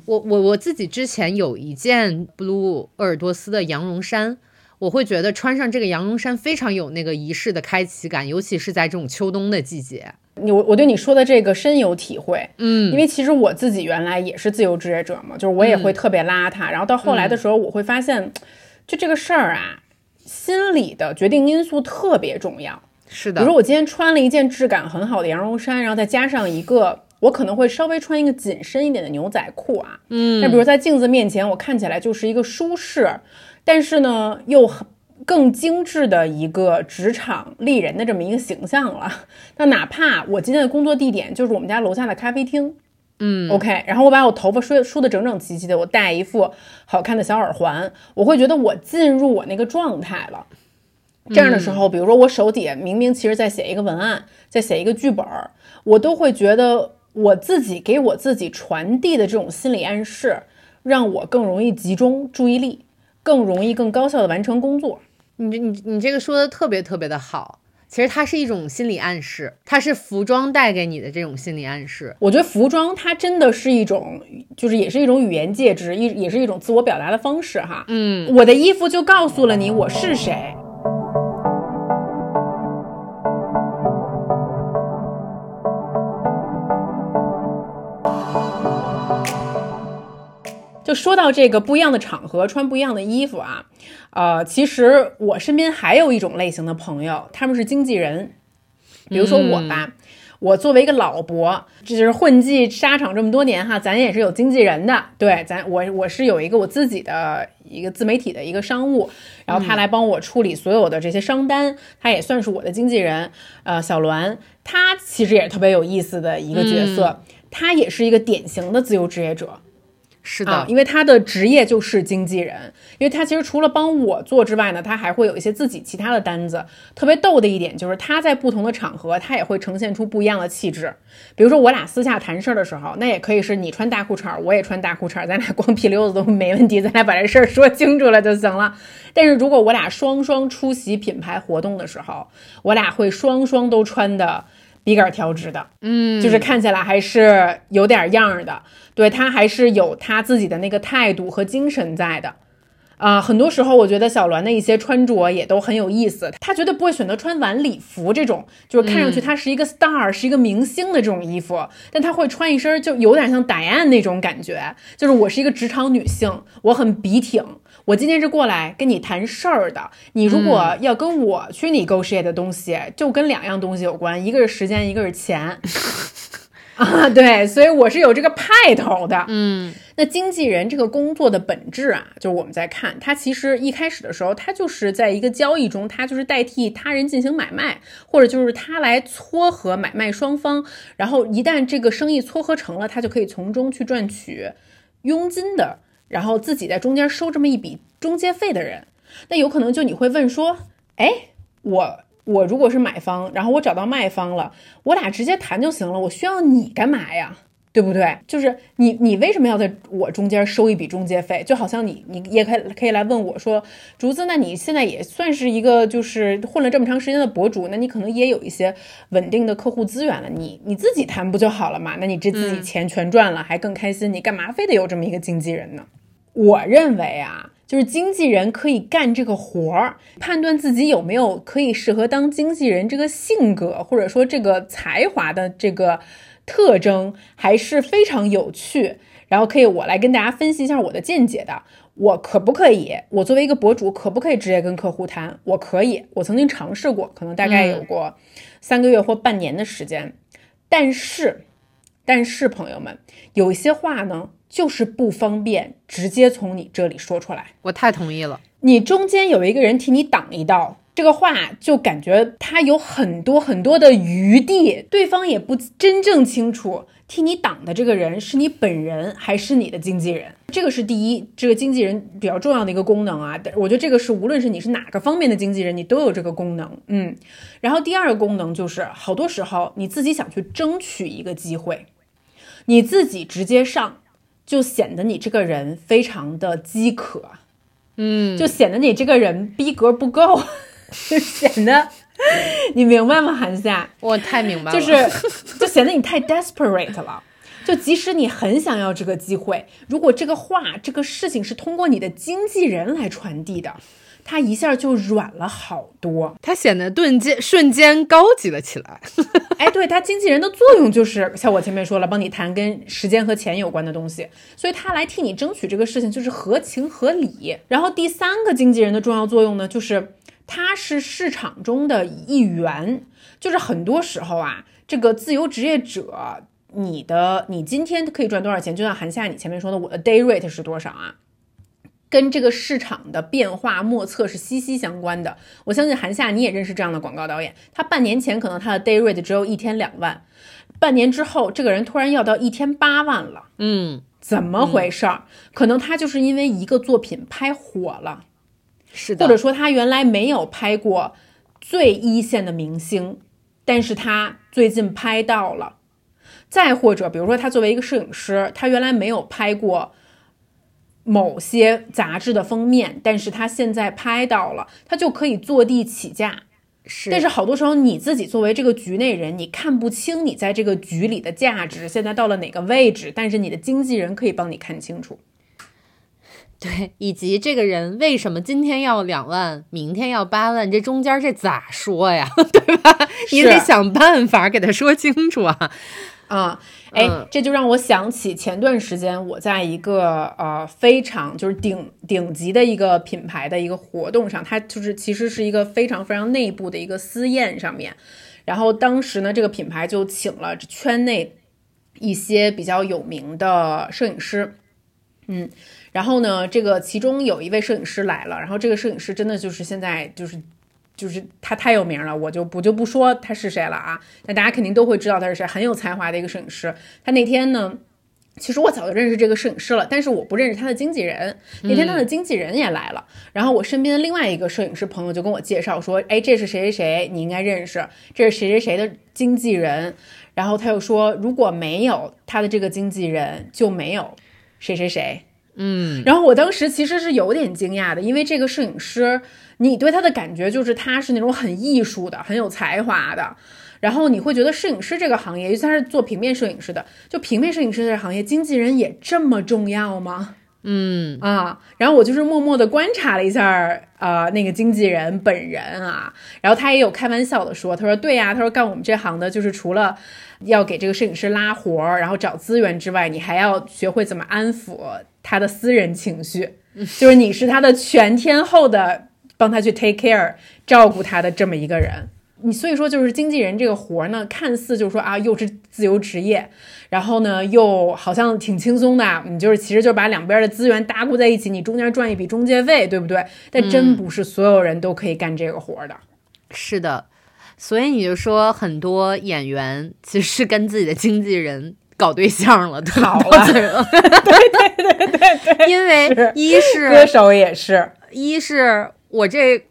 我我我自己之前有一件 blue 鄂尔多斯的羊绒衫，我会觉得穿上这个羊绒衫非常有那个仪式的开启感，尤其是在这种秋冬的季节。你我我对你说的这个深有体会，嗯，因为其实我自己原来也是自由职业者嘛，就是我也会特别邋遢，然后到后来的时候，我会发现，就这个事儿啊，心理的决定因素特别重要。是的，比如说我今天穿了一件质感很好的羊绒衫，然后再加上一个。我可能会稍微穿一个紧身一点的牛仔裤啊，嗯，那比如在镜子面前，我看起来就是一个舒适，但是呢又很更精致的一个职场丽人的这么一个形象了。那哪怕我今天的工作地点就是我们家楼下的咖啡厅，嗯，OK，然后我把我头发梳梳得整整齐齐的，我戴一副好看的小耳环，我会觉得我进入我那个状态了。这样的时候，比如说我手底下明明其实在写一个文案，在写一个剧本儿，我都会觉得我自己给我自己传递的这种心理暗示，让我更容易集中注意力，更容易更高效的完成工作。你这你你这个说的特别特别的好。其实它是一种心理暗示，它是服装带给你的这种心理暗示。我觉得服装它真的是一种，就是也是一种语言介质，一也是一种自我表达的方式哈。嗯，我的衣服就告诉了你我是谁。就说到这个不一样的场合穿不一样的衣服啊，呃，其实我身边还有一种类型的朋友，他们是经纪人。比如说我吧，我作为一个老伯，这就是混迹沙场这么多年哈，咱也是有经纪人的。对，咱我我是有一个我自己的一个自媒体的一个商务，然后他来帮我处理所有的这些商单，他也算是我的经纪人。呃，小栾，他其实也是特别有意思的一个角色，他也是一个典型的自由职业者。是的，啊，因为他的职业就是经纪人，因为他其实除了帮我做之外呢，他还会有一些自己其他的单子。特别逗的一点就是他在不同的场合，他也会呈现出不一样的气质。比如说我俩私下谈事儿的时候，那也可以是你穿大裤衩，我也穿大裤衩，咱俩光屁溜子都没问题，咱俩把这事儿说清楚了就行了。但是如果我俩双双出席品牌活动的时候，我俩会双双都穿的。笔杆调直的，嗯，就是看起来还是有点样儿的，对他还是有他自己的那个态度和精神在的，啊、很多时候我觉得小栾的一些穿着也都很有意思，他绝对不会选择穿晚礼服这种，就是看上去他是一个 star，、是一个明星的这种衣服，但他会穿一身就有点像戴安那种感觉，就是我是一个职场女性，我很笔挺。我今天是过来跟你谈事儿的。你如果要跟我去 negotiate 的东西，就跟两样东西有关，一个是时间，一个是钱。啊，对，所以我是有这个派头的。嗯，那经纪人这个工作的本质啊，就是我们在看，他其实一开始的时候，他就是在一个交易中，他就是代替他人进行买卖，或者就是他来撮合买卖双方。然后一旦这个生意撮合成了，他就可以从中去赚取佣金的，然后自己在中间收这么一笔中介费的人。那有可能就你会问说，哎，我我如果是买方，然后我找到卖方了，我俩直接谈就行了，我需要你干嘛呀？对不对？就是你，你为什么要在我中间收一笔中介费？就好像你，你也可以可以来问我说，竹子，那你现在也算是一个就是混了这么长时间的博主，那你可能也有一些稳定的客户资源了，你你自己谈不就好了嘛？那你这自己钱全赚了，还更开心，你干嘛非得有这么一个经纪人呢？我认为啊，就是经纪人可以干这个活儿，判断自己有没有可以适合当经纪人这个性格或者说这个才华的这个特征，还是非常有趣。然后可以我来跟大家分析一下我的见解的。我可不可以？我作为一个博主，可不可以直接跟客户谈？我可以，我曾经尝试过，可能大概有过三个月或半年的时间。但是，但是朋友们，有一些话呢，就是不方便直接从你这里说出来。我太同意了。你中间有一个人替你挡一道，这个话就感觉他有很多很多的余地，对方也不真正清楚替你挡的这个人是你本人还是你的经纪人。这个是第一，这个经纪人比较重要的一个功能啊。我觉得这个是无论是你是哪个方面的经纪人，你都有这个功能。嗯，然后第二个功能就是，好多时候你自己想去争取一个机会，你自己直接上，就显得你这个人非常的饥渴。嗯，就显得你这个人逼格不够，就显得你明白吗？韩夏，我太明白了。就是就显得你太 desperate 了。就即使你很想要这个机会，如果这个话、这个事情是通过你的经纪人来传递的，他一下就软了好多。他显得顿间瞬间高级了起来。哎，对他经纪人的作用就是像我前面说了，帮你谈跟时间和钱有关的东西，所以他来替你争取这个事情就是合情合理。然后第三个经纪人的重要作用呢，就是他是市场中的一员，就是很多时候啊，这个自由职业者。你的你今天可以赚多少钱，就像韩夏你前面说的，我的 day rate 是多少啊？跟这个市场的变化莫测是息息相关的。我相信韩夏你也认识这样的广告导演，他半年前可能他的 day rate 只有一天两万，半年之后这个人突然要到一天八万了，嗯，怎么回事儿？可能他就是因为一个作品拍火了，是的，或者说他原来没有拍过最一线的明星，但是他最近拍到了。再或者，比如说他作为一个摄影师，他原来没有拍过。某些杂志的封面，但是他现在拍到了，他就可以坐地起价。是，但是好多时候你自己作为这个局内人，你看不清你在这个局里的价值现在到了哪个位置，但是你的经纪人可以帮你看清楚。对，以及这个人为什么今天要两万，明天要八万，这中间这咋说呀？对吧？你得想办法给他说清楚啊。啊，哎，这就让我想起前段时间我在一个呃非常就是顶顶级的一个品牌的一个活动上，它就是其实是一个非常非常内部的一个私宴上面，然后当时呢，这个品牌就请了圈内一些比较有名的摄影师，嗯，然后呢，这个其中有一位摄影师来了，然后这个摄影师真的就是现在就是。就是他太有名了，我就不就不说他是谁了啊。那大家肯定都会知道他是谁，很有才华的一个摄影师。他那天呢，其实我早就认识这个摄影师了，但是我不认识他的经纪人。那天他的经纪人也来了，然后我身边的另外一个摄影师朋友就跟我介绍说：“哎，这是谁谁谁，你应该认识，这是谁谁谁的经纪人。”然后他又说：“如果没有他的这个经纪人，就没有谁谁谁。”嗯，然后我当时其实是有点惊讶的，因为这个摄影师。你对他的感觉就是他是那种很艺术的、很有才华的，然后你会觉得摄影师这个行业，尤其他是做平面摄影师的，就平面摄影师这个行业，经纪人也这么重要吗？嗯啊，然后我就是默默的观察了一下，呃，那个经纪人本人啊，然后他也有开玩笑的说，他说对呀，他说干我们这行的，就是除了要给这个摄影师拉活儿，然后找资源之外，你还要学会怎么安抚他的私人情绪，就是你是他的全天候的。帮他去 take care 照顾他的这么一个人，你所以说就是经纪人这个活儿呢，看似就是说啊，又是自由职业，然后呢又好像挺轻松的，你就是其实就把两边的资源搭固在一起，你中间赚一笔中介费，对不对？但真不是所有人都可以干这个活儿的。是的，所以你就说很多演员其实是跟自己的经纪人搞对象了，对吧，对对对对对，因为一是歌手也是，一是。我这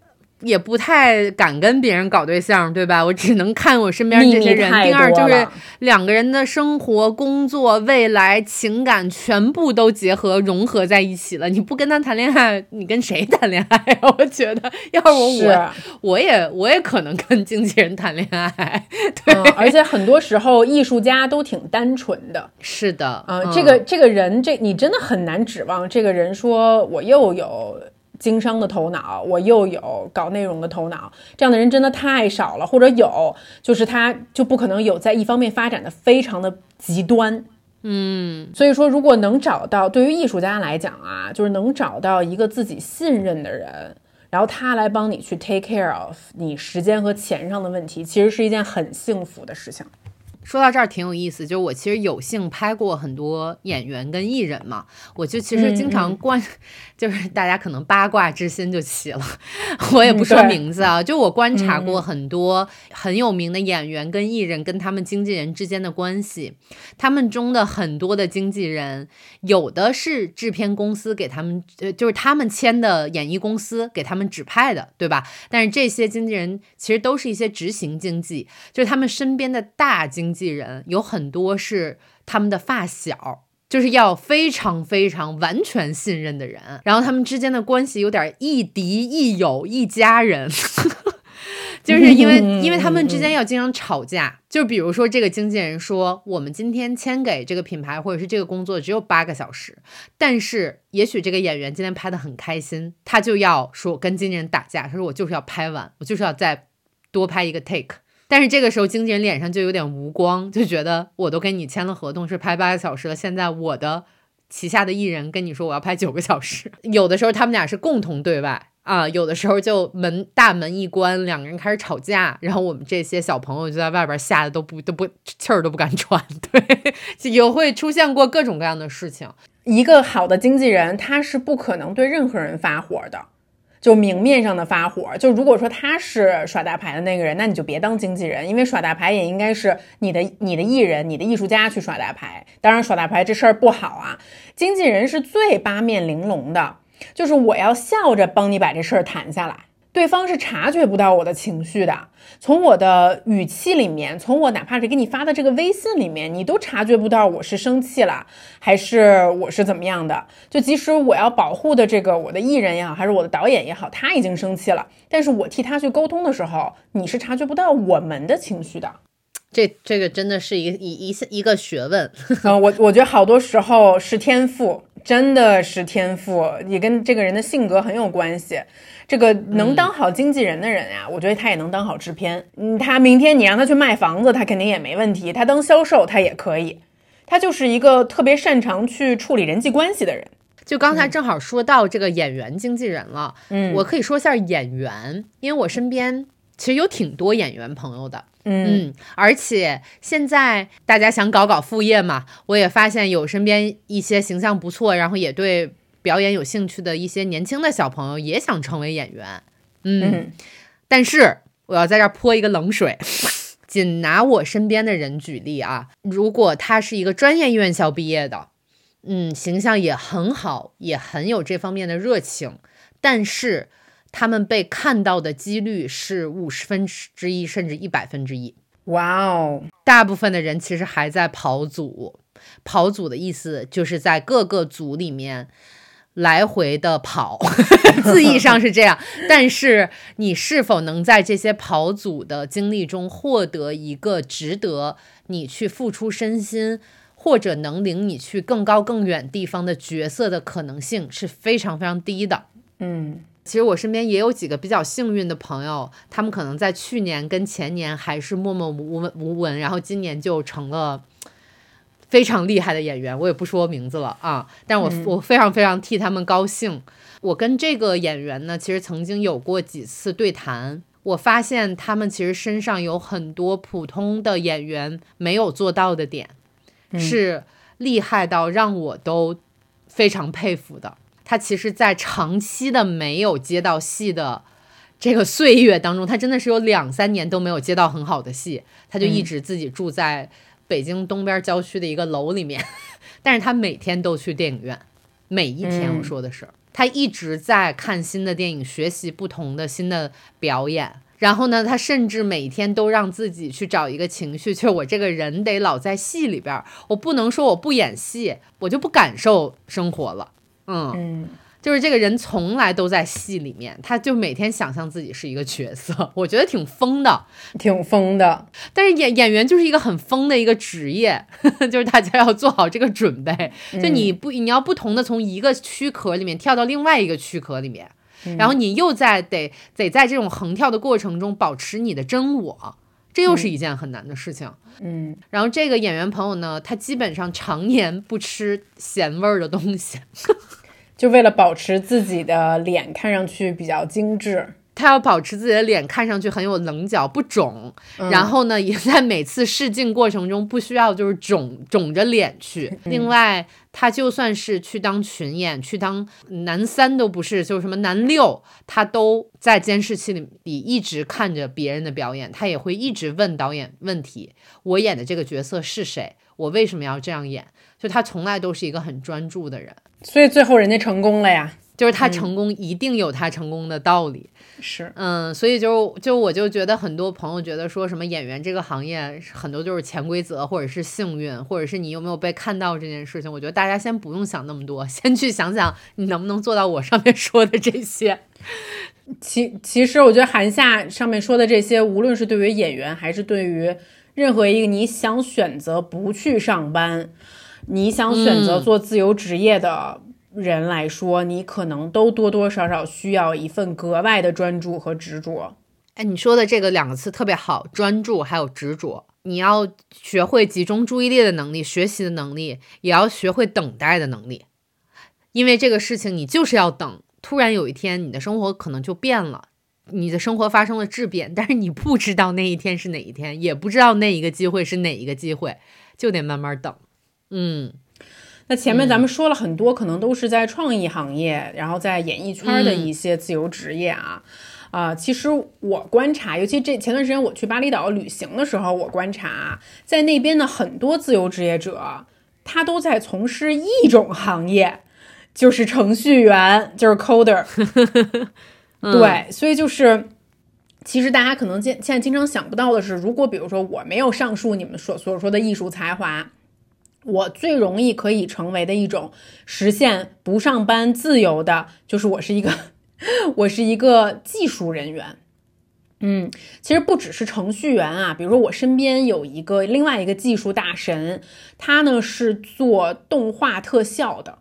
也不太敢跟别人搞对象，对吧？我只能看我身边这些人。第二就是两个人的生活、工作、未来、情感全部都结合融合在一起了。你不跟他谈恋爱，你跟谁谈恋爱呀？我觉得，要是我，我也我也可能跟经纪人谈恋爱。对，而且很多时候艺术家都挺单纯的。是的，嗯，这个这个人，这你真的很难指望这个人说，我又有。经商的头脑，我又有搞内容的头脑，这样的人真的太少了。或者有，就是他就不可能有在一方面发展的非常的极端。嗯，所以说，如果能找到，对于艺术家来讲啊，就是能找到一个自己信任的人，然后他来帮你去 take care of 你时间和钱上的问题，其实是一件很幸福的事情。说到这儿挺有意思，就是我其实有幸拍过很多演员跟艺人嘛，我就其实经常观，就是大家可能八卦之心就起了，我也不说名字啊，就我观察过很多很有名的演员跟艺人跟他们经纪人之间的关系，他们中的很多的经纪人，有的是制片公司给他们，呃，就是他们签的演艺公司给他们指派的，对吧？但是这些经纪人其实都是一些执行经纪，就是他们身边的大经。经纪人有很多是他们的发小，就是要非常非常完全信任的人，然后他们之间的关系有点亦敌亦友一家人，就是因为因为他们之间要经常吵架，就比如说这个经纪人说我们今天签给这个品牌或者是这个工作只有八个小时，但是也许这个演员今天拍的很开心，他就要说跟经纪人打架，他说我就是要拍完，我就是要再多拍一个 take。但是这个时候，经纪人脸上就有点无光，就觉得我都跟你签了合同，是拍八个小时了。现在我的旗下的艺人跟你说我要拍九个小时，有的时候他们俩是共同对外，啊，有的时候就门大门一关，两个人开始吵架，然后我们这些小朋友就在外边吓得都不都不气儿都不敢喘，对，有会出现过各种各样的事情。一个好的经纪人，他是不可能对任何人发火的，就明面上的发火。就如果说他是耍大牌的那个人，那你就别当经纪人，因为耍大牌也应该是你的你的艺人、你的艺术家去耍大牌。当然，耍大牌这事儿不好啊，经纪人是最八面玲珑的。就是我要笑着帮你把这事儿谈下来，对方是察觉不到我的情绪的。从我的语气里面，从我哪怕是给你发的这个微信里面，你都察觉不到我是生气了，还是我是怎么样的。就即使我要保护的这个我的艺人也好，还是我的导演也好，他已经生气了，但是我替他去沟通的时候，你是察觉不到我们的情绪的。这这个真的是一一一一个学问。嗯，我我觉得好多时候是天赋。真的是天赋，也跟这个人的性格很有关系。这个能当好经纪人的人呀，我觉得他也能当好制片。嗯，他明天你让他去卖房子，他肯定也没问题。他当销售，他也可以。他就是一个特别擅长去处理人际关系的人。就刚才正好说到这个演员经纪人了，嗯，我可以说一下演员，因为我身边其实有挺多演员朋友的。嗯，而且现在大家想搞搞副业嘛，我也发现有身边一些形象不错，然后也对表演有兴趣的一些年轻的小朋友也想成为演员。嗯，但是我要在这儿泼一个冷水，仅拿我身边的人举例啊，如果他是一个专业院校毕业的，嗯，形象也很好，也很有这方面的热情，但是。他们被看到的几率是五十分之一，甚至一百分之一。哇哦！大部分的人其实还在跑组，跑组的意思就是在各个组里面来回的跑，字义上是这样。但是你是否能在这些跑组的经历中获得一个值得你去付出身心，或者能领你去更高更远地方的角色的可能性是非常非常低的。嗯。其实我身边也有几个比较幸运的朋友，他们可能在去年跟前年还是默默无闻无闻，然后今年就成了非常厉害的演员。我也不说名字了啊，但我我非常非常替他们高兴。我跟这个演员呢，其实曾经有过几次对谈，我发现他们其实身上有很多普通的演员没有做到的点，是厉害到让我都非常佩服的。他其实，在长期的没有接到戏的这个岁月当中，他真的是有两三年都没有接到很好的戏，他就一直自己住在北京东边郊区的一个楼里面，但是他每天都去电影院，每一天我说的是，他一直在看新的电影，学习不同的新的表演，然后呢，他甚至每天都让自己去找一个情绪，就是我这个人得老在戏里边，我不能说我不演戏，我就不感受生活了。嗯，就是这个人从来都在戏里面，他就每天想象自己是一个角色，我觉得挺疯的，挺疯的。但是演演员就是一个很疯的一个职业，就是大家要做好这个准备，就你不你要不同的从一个躯壳里面跳到另外一个躯壳里面，然后你又在得得在这种横跳的过程中保持你的真我，这又是一件很难的事情。嗯，然后这个演员朋友呢，他基本上常年不吃咸味儿的东西。就为了保持自己的脸看上去比较精致，他要保持自己的脸看上去很有棱角不肿，然后呢，也在每次试镜过程中不需要就是肿肿着脸去。另外，他就算是去当群演，去当男三都不是，就是什么男六，他都在监视器里一直看着别人的表演，他也会一直问导演问题：我演的这个角色是谁？我为什么要这样演？就他从来都是一个很专注的人。所以最后人家成功了呀，就是他成功一定有他成功的道理，是，嗯，所以就就我就觉得很多朋友觉得说什么演员这个行业很多就是潜规则，或者是幸运，或者是你有没有被看到这件事情，我觉得大家先不用想那么多，先去想想你能不能做到我上面说的这些。其其实我觉得韩夏上面说的这些，无论是对于演员，还是对于任何一个你想选择不去上班。你想选择做自由职业的人来说，你可能都多多少少需要一份格外的专注和执着。哎，你说的这个两个词特别好，专注还有执着。你要学会集中注意力的能力，学习的能力，也要学会等待的能力。因为这个事情，你就是要等，突然有一天你的生活可能就变了，你的生活发生了质变，但是你不知道那一天是哪一天，也不知道那一个机会是哪一个机会，就得慢慢等。嗯，那前面咱们说了很多，可能都是在创意行业，然后在演艺圈的一些自由职业啊。啊，其实我观察，尤其这前段时间我去巴厘岛旅行的时候，我观察在那边的很多自由职业者，他都在从事一种行业，就是程序员，就是 coder。对，所以就是，其实大家可能现现在经常想不到的是，如果比如说我没有上述你们所所说的艺术才华，我最容易可以成为的一种实现不上班自由的，就是我是一个。我是一个技术人员，嗯，其实不只是程序员啊，比如说我身边有一个另外一个技术大神，他呢是做动画特效的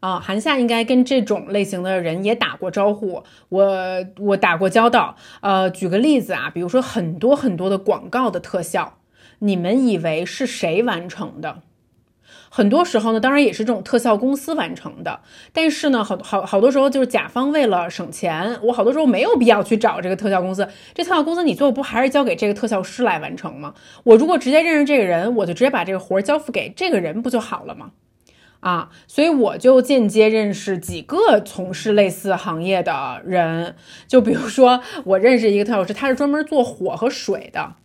啊。韩夏应该跟这种类型的人也打过招呼，我我打过交道。呃，举个例子啊，比如说很多很多的广告的特效，你们以为是谁完成的？很多时候呢，当然也是这种特效公司完成的，但是呢，好好好多时候就是甲方为了省钱，我好多时候没有必要去找这个特效公司，这特效公司你最后不还是交给这个特效师来完成吗？我如果直接认识这个人，我就直接把这个活交付给这个人不就好了吗？啊，所以我就间接认识几个从事类似行业的人，就比如说我认识一个特效师，他是专门做火和水的。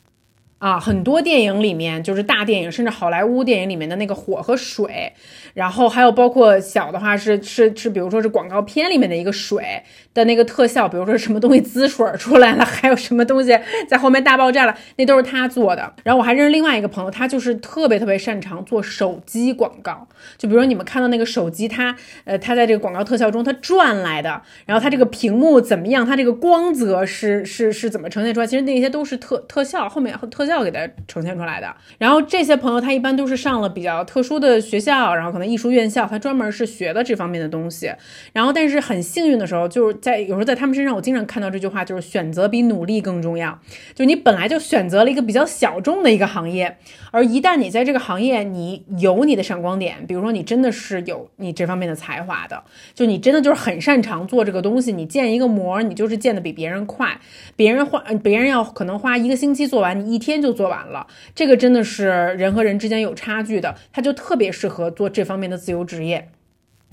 啊，很多电影里面就是大电影，甚至好莱坞电影里面的那个火和水，然后还有包括小的话是是是，比如说是广告片里面的一个水的那个特效，比如说什么东西滋水出来了，还有什么东西在后面大爆炸了，那都是他做的。然后我还认识另外一个朋友，他就是特别特别擅长做手机广告，就比如说你们看到那个手机，它呃它在这个广告特效中它转来的，然后它这个屏幕怎么样，它这个光泽是是是怎么呈现出来，其实那些都是特特效后面特。效要给它呈现出来的，然后这些朋友他一般都是上了比较特殊的学校，然后可能艺术院校，他专门是学的这方面的东西。然后但是很幸运的时候，就是在有时候在他们身上，我经常看到这句话，就是选择比努力更重要。就你本来就选择了一个比较小众的一个行业，而一旦你在这个行业你有你的闪光点，比如说你真的是有你这方面的才华的，就你真的就是很擅长做这个东西，你建一个模，你就是建的比别人快，别人花别人要可能花一个星期做完，你一天。就做完了，这个真的是人和人之间有差距的，他就特别适合做这方面的自由职业。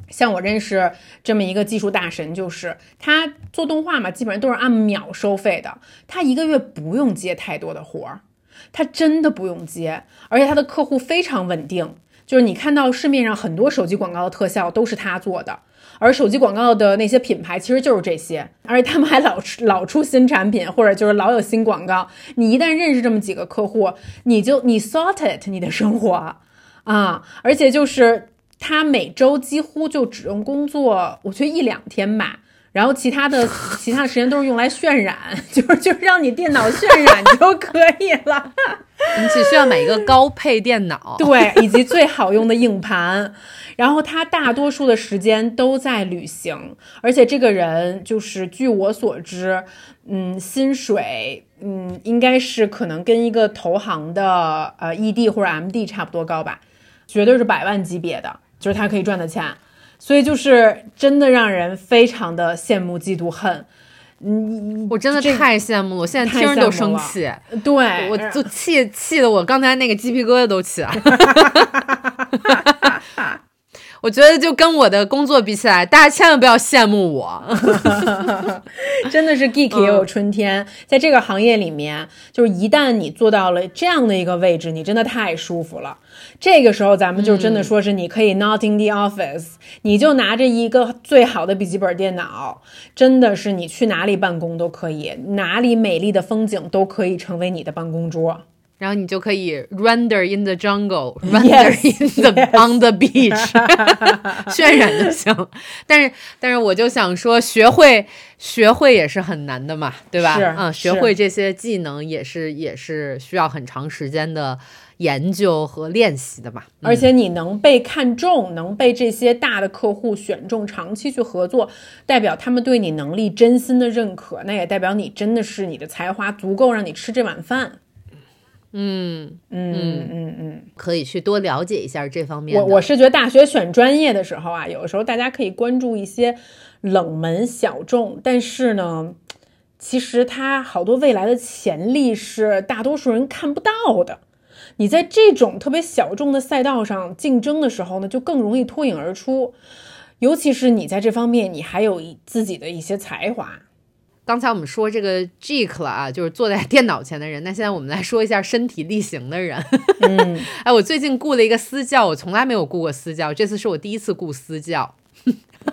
像我认识这么一个技术大神，就是他做动画嘛，基本上都是按秒收费的，他一个月不用接太多的活儿，他真的不用接，而且他的客户非常稳定，就是你看到市面上很多手机广告的特效都是他做的。而手机广告的那些品牌其实就是这些，而且他们还老出老出新产品，或者就是老有新广告。你一旦认识这么几个客户，你就你 sorted 你的生活啊，而且就是他每周几乎就只用工作，我觉得一两天吧。然后其他的 其他的时间都是用来渲染，就是就是让你电脑渲染就可以了。你只需要买一个高配电脑，对，以及最好用的硬盘。然后他大多数的时间都在旅行，而且这个人就是据我所知，嗯，薪水嗯应该是可能跟一个投行的呃 ED 或者 MD 差不多高吧，绝对是百万级别的，就是他可以赚的钱。所以就是真的让人非常的羡慕、嫉妒、恨，嗯，我真的太羡慕了，我现在听着都生气，对，我就气气的我刚才那个鸡皮疙瘩都起来。我觉得就跟我的工作比起来，大家千万不要羡慕我。真的是 geek 也有春天，在这个行业里面，就是一旦你做到了这样的一个位置，你真的太舒服了。这个时候，咱们就真的说是你可以 not in the office，你就拿着一个最好的笔记本电脑，真的是你去哪里办公都可以，哪里美丽的风景都可以成为你的办公桌。然后你就可以 render in the jungle，render in the on the beach，渲染就行。但是，但是我就想说，学会学会也是很难的嘛，对吧？嗯，学会这些技能也是也是需要很长时间的研究和练习的嘛。而且你能被看中，能被这些大的客户选中，长期去合作，代表他们对你能力真心的认可，那也代表你真的是你的才华足够让你吃这碗饭。嗯嗯嗯嗯，可以去多了解一下这方面。我我是觉得大学选专业的时候啊，有的时候大家可以关注一些冷门小众，但是呢，其实它好多未来的潜力是大多数人看不到的。你在这种特别小众的赛道上竞争的时候呢，就更容易脱颖而出。尤其是你在这方面，你还有自己的一些才华。刚才我们说这个 geek 了啊，就是坐在电脑前的人。那现在我们来说一下身体力行的人。嗯，哎，我最近雇了一个私教，我从来没有雇过私教，这次是我第一次雇私教。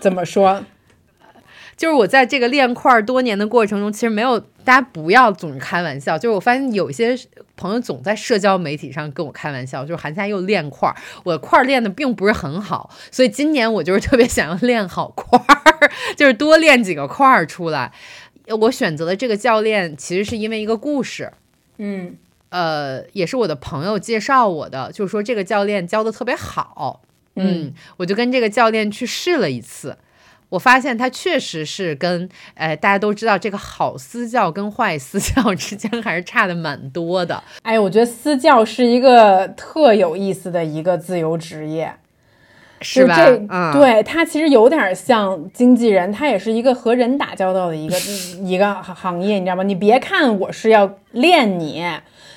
怎么说？就是我在这个练块多年的过程中，其实没有大家不要总是开玩笑。就是我发现有些朋友总在社交媒体上跟我开玩笑，就是韩夏又练块，我块练的并不是很好，所以今年我就是特别想要练好块，就是多练几个块出来。我选择的这个教练其实是因为一个故事，嗯，呃，也是我的朋友介绍我的，就是说这个教练教的特别好，嗯，我就跟这个教练去试了一次。我发现他确实是跟，呃，大家都知道这个好私教跟坏私教 之间还是差的蛮多的。哎，我觉得私教是一个特有意思的一个自由职业，是吧？嗯，对他其实有点像经纪人，他也是一个和人打交道的一个 一个行业，你知道吗？你别看我是要练你，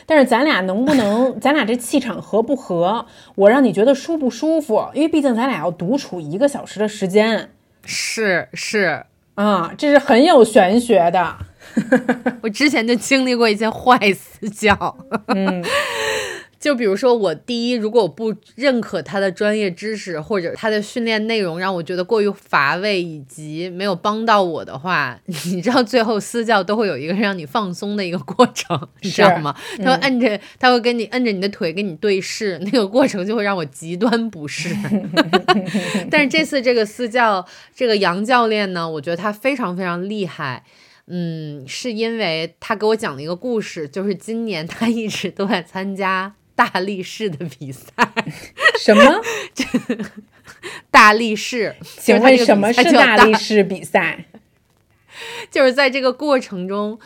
但是咱俩能不能，咱俩这气场合不合？我让你觉得舒不舒服？因为毕竟咱俩要独处一个小时的时间。是是啊，这是很有玄学的。我之前就经历过一些坏私教，嗯，就比如说我第一，如果我不认可他的专业知识或者他的训练内容让我觉得过于乏味以及没有帮到我的话，你知道最后私教都会有一个让你放松的一个过程，你知道吗？他会摁着，他会跟你摁着你的腿跟你对视，那个过程就会让我极端不适。但是这次这个私教，这个杨教练呢，我觉得他非常非常厉害。嗯，是因为他给我讲了一个故事，就是今年他一直都在参加大力士的比赛。什么？大力士？请问什么是大力士比赛？就是在这个过程中，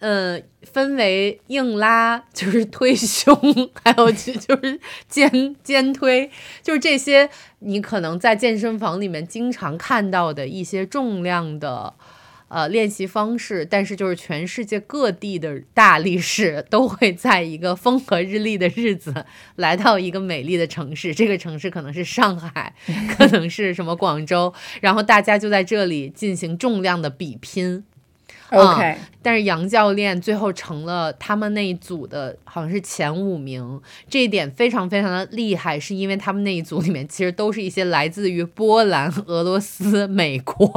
嗯，分为硬拉，就是推胸，还有就就是肩 肩推，就是这些你可能在健身房里面经常看到的一些重量的。呃，练习方式，但是就是全世界各地的大力士都会在一个风和日丽的日子来到一个美丽的城市，这个城市可能是上海，可能是什么广州，然后大家就在这里进行重量的比拼。OK，但是杨教练最后成了他们那一组的好像是前五名，这一点非常非常的厉害，是因为他们那一组里面其实都是一些来自于波兰、俄罗斯、美国。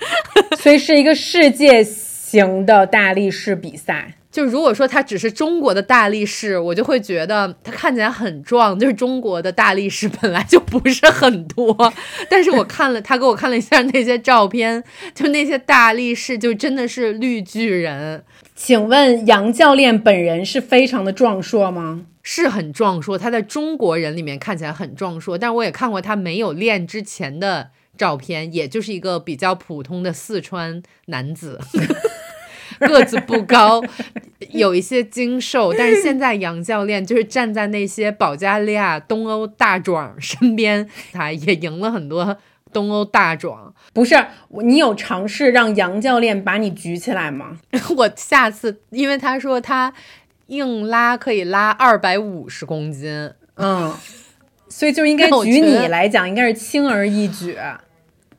所以是一个世界型的大力士比赛。就如果说他只是中国的大力士，我就会觉得他看起来很壮。就是中国的大力士本来就不是很多，但是我看了他给我看了一下那些照片，就那些大力士就真的是绿巨人。请问杨教练本人是非常的壮硕吗？是很壮硕，他在中国人里面看起来很壮硕，但是我也看过他没有练之前的。照片也就是一个比较普通的四川男子，个子不高，有一些精瘦，但是现在杨教练就是站在那些保加利亚东欧大壮身边，他也赢了很多东欧大壮。不是你有尝试让杨教练把你举起来吗？我下次，因为他说他硬拉可以拉二百五十公斤，嗯，所以就应该举你来讲，应该是轻而易举。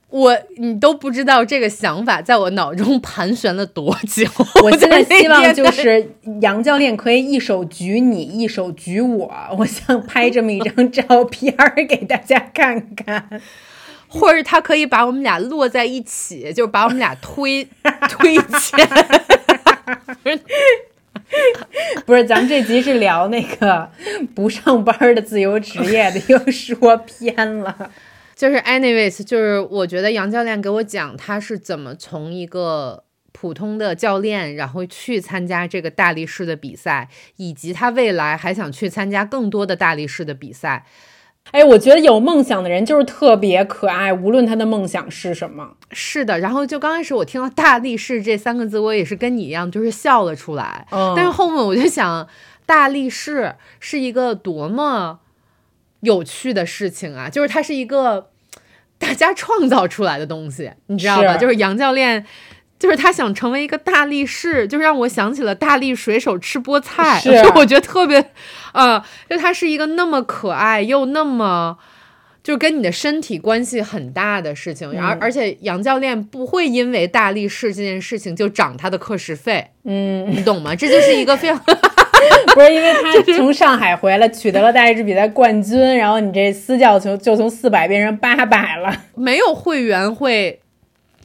我你都不知道这个想法在我脑中盘旋了多久。我现在希望就是杨教练可以一手举你，一手举我，我想拍这么一张照片给大家看看，或者他可以把我们俩摞在一起，就把我们俩推 推前。不是，咱们这集是聊那个不上班的自由职业的，又说偏了。就是 anyways，就是我觉得杨教练给我讲他是怎么从一个普通的教练，然后去参加这个大力士的比赛，以及他未来还想去参加更多的大力士的比赛。哎，我觉得有梦想的人就是特别可爱，无论他的梦想是什么。是的，然后就刚开始我听到大力士这三个字，我也是跟你一样，就是笑了出来。嗯，但是后面我就想。大力士是一个多么有趣的事情啊！就是它是一个大家创造出来的东西，你知道吧？是就是杨教练。就是他想成为一个大力士，就让我想起了大力水手吃菠菜，是 就我觉得特别，呃，就他是一个那么可爱又那么，就是跟你的身体关系很大的事情，而、嗯而且杨教练不会因为大力士这件事情就涨他的课时费，嗯，你懂吗？这就是一个非常 不是因为他从上海回来取得了大力士比赛冠军，然后你这私教从就从四百变成八百了。没有会员会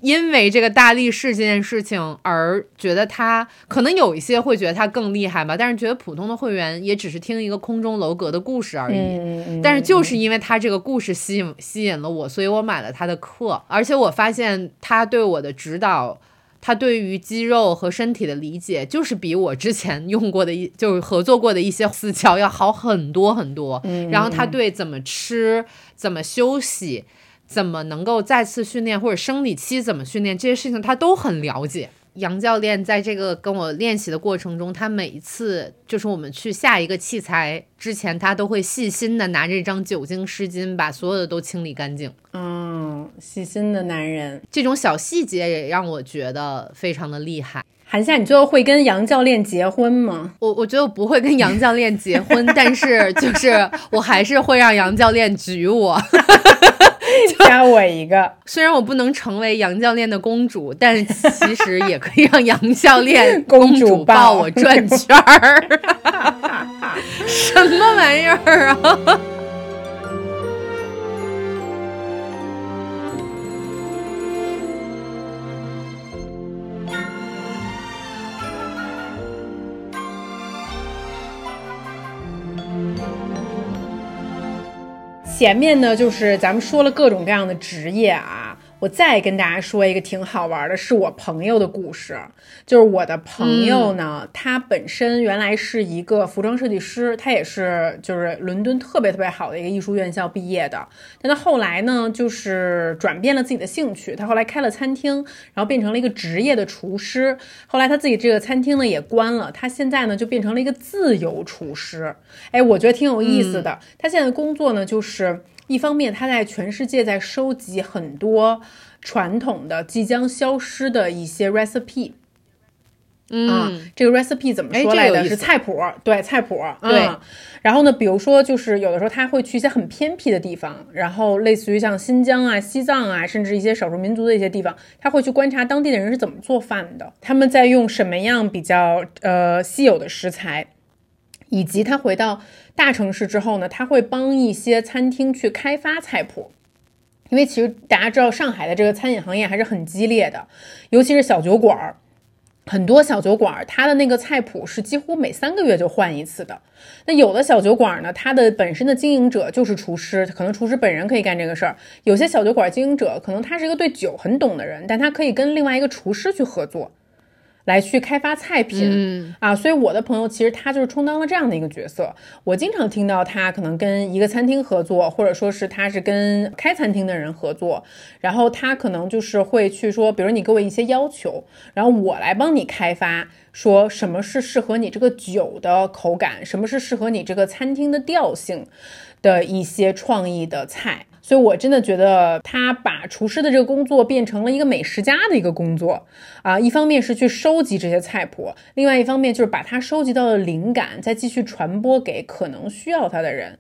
因为这个大力士这件事情而觉得他可能有一些会觉得他更厉害吧，但是觉得普通的会员也只是听一个空中楼阁的故事而已。嗯，但是就是因为他这个故事吸引吸引了我，所以我买了他的课，而且我发现他对我的指导，他对于肌肉和身体的理解，就是比我之前用过的一就是合作过的一些私教要好很多很多。嗯然后他对怎么吃、怎么休息、怎么能够再次训练或者生理期怎么训练这些事情，他都很了解。杨教练在这个跟我练习的过程中，他每一次就是我们去下一个器材之前，他都会细心的拿着一张酒精湿巾把所有的都清理干净。嗯，细心的男人。这种小细节也让我觉得非常的厉害。韩夏，你最后会跟杨教练结婚吗？我我觉得我不会跟杨教练结婚，但是就是我还是会让杨教练举我。加我一个。虽然我不能成为杨教练的公主，但其实也可以让杨教练 公主抱我转圈儿。什么玩意儿啊！前面呢，就是咱们说了各种各样的职业啊，我再跟大家说一个挺好玩的，是我朋友的故事。就是我的朋友呢，他本身原来是一个服装设计师，他也是就是伦敦特别特别好的一个艺术院校毕业的。但他后来呢，就是转变了自己的兴趣，他后来开了餐厅，然后变成了一个职业的厨师。后来他自己这个餐厅呢也关了，他现在呢就变成了一个自由厨师。哎，我觉得挺有意思的。他现在的工作呢，就是一方面他在全世界在收集很多传统的即将消失的一些 recipe。啊，这个 recipe 怎么哎说来的？这个有意思是菜谱，对菜谱。对嗯然后呢，比如说，就是有的时候他会去一些很偏僻的地方，然后类似于像新疆啊、西藏啊，甚至一些少数民族的一些地方，他会去观察当地的人是怎么做饭的，他们在用什么样比较呃稀有的食材，以及他回到大城市之后呢，他会帮一些餐厅去开发菜谱。因为其实大家知道，上海的这个餐饮行业还是很激烈的，尤其是小酒馆儿。很多小酒馆儿，它的那个菜谱是几乎每三个月就换一次的。那有的小酒馆儿呢，它的本身的经营者就是厨师，可能厨师本人可以干这个事儿。有些小酒馆经营者可能他是一个对酒很懂的人，但他可以跟另外一个厨师去合作，来去开发菜品。嗯啊，所以我的朋友其实他就是充当了这样的一个角色。我经常听到他可能跟一个餐厅合作，或者说是他是跟开餐厅的人合作，然后他可能就是会去说，比如你给我一些要求，然后我来帮你开发，说什么是适合你这个酒的口感，什么是适合你这个餐厅的调性的一些创意的菜。所以，我真的觉得他把厨师的这个工作变成了一个美食家的一个工作啊。一方面是去收集这些菜谱，另外一方面就是把他收集到的灵感再继续传播给可能需要他的人。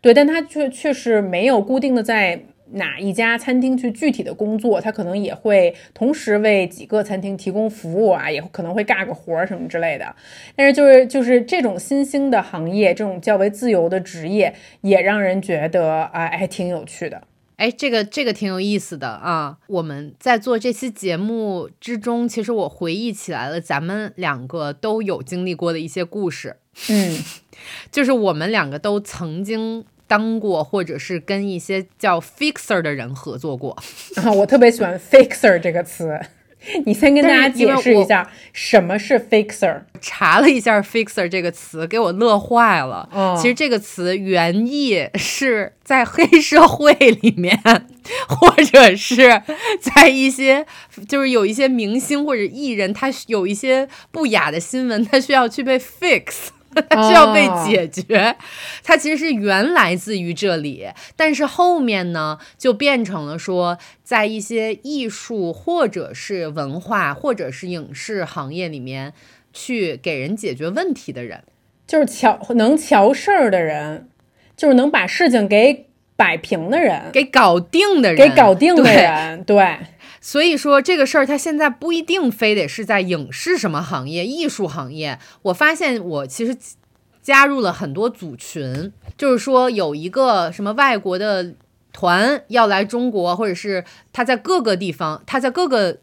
对，但他却却是没有固定的在哪一家餐厅去具体的工作，他可能也会同时为几个餐厅提供服务啊，也可能会干个活儿什么之类的。但是就是就是这种新兴的行业，这种较为自由的职业，也让人觉得啊，还挺有趣的。哎，这个这个挺有意思的啊！我们在做这期节目之中，其实我回忆起来了，咱们两个都有经历过的一些故事，嗯，就是我们两个都曾经当过，或者是跟一些叫 fixer 的人合作过。啊，我特别喜欢 fixer 这个词，你先跟大家解释一下什么是 fixer。查了一下 fixer 这个词，给我乐坏了。哦其实这个词原意是在黑社会里面，或者是在一些就是有一些明星或者艺人，他有一些不雅的新闻，他需要去被 fix。它需要被解决。它其实是原来自于这里，但是后面呢，就变成了说，在一些艺术或者是文化或者是影视行业里面，去给人解决问题的人，就是瞧能瞧事儿的人，就是能把事情给摆平的人，给搞定的人，给搞定的人，对。所以说这个事儿，它现在不一定非得是在影视什么行业、艺术行业。我发现我其实加入了很多组群，就是说有一个什么外国的团要来中国，或者是他在各个地方，他在各个。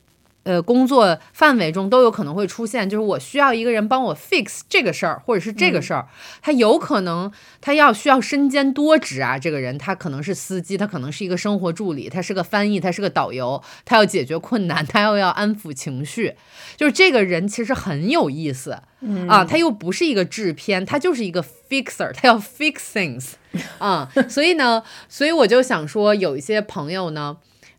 呃，工作范围中都有可能会出现，就是我需要一个人帮我 fix 这个事儿，或者是这个事儿，他有可能他要需要身兼多职啊。这个人他可能是司机，他可能是一个生活助理，他是个翻译，他是个导游，他要解决困难，他又要安抚情绪，就是这个人其实很有意思啊。他又不是一个制片，他就是一个 fixer，他要 fix things 啊。所以呢，所以我就想说，有一些朋友呢。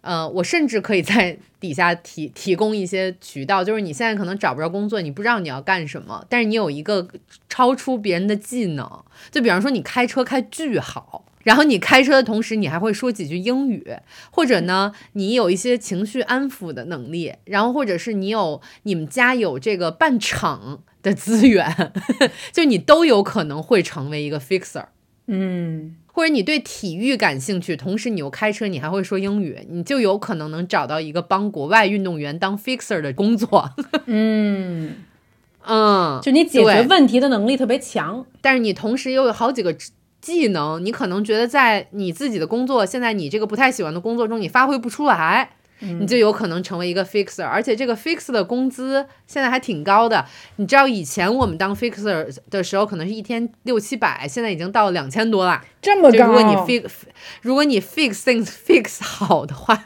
呃，我甚至可以在底下提提供一些渠道，就是你现在可能找不着工作，你不知道你要干什么，但是你有一个超出别人的技能，就比方说你开车开巨好，然后你开车的同时你还会说几句英语，或者呢你有一些情绪安抚的能力，然后或者是你有你们家有这个办厂的资源，就你都有可能会成为一个 fixer，嗯。或者你对体育感兴趣，同时你又开车，你还会说英语，你就有可能能找到一个帮国外运动员当 fixer 的工作。嗯 嗯，就你解决问题的能力特别强，但是你同时又有好几个技能，你可能觉得在你自己的工作，现在你这个不太喜欢的工作中，你发挥不出来。你就有可能成为一个 fixer，而且这个 fixer 的工资现在还挺高的。你知道以前我们当 fixer 的时候，可能是一天六七百，现在已经到两千多了。这么高？如果你 fix，如果你 fix things fix 好的话，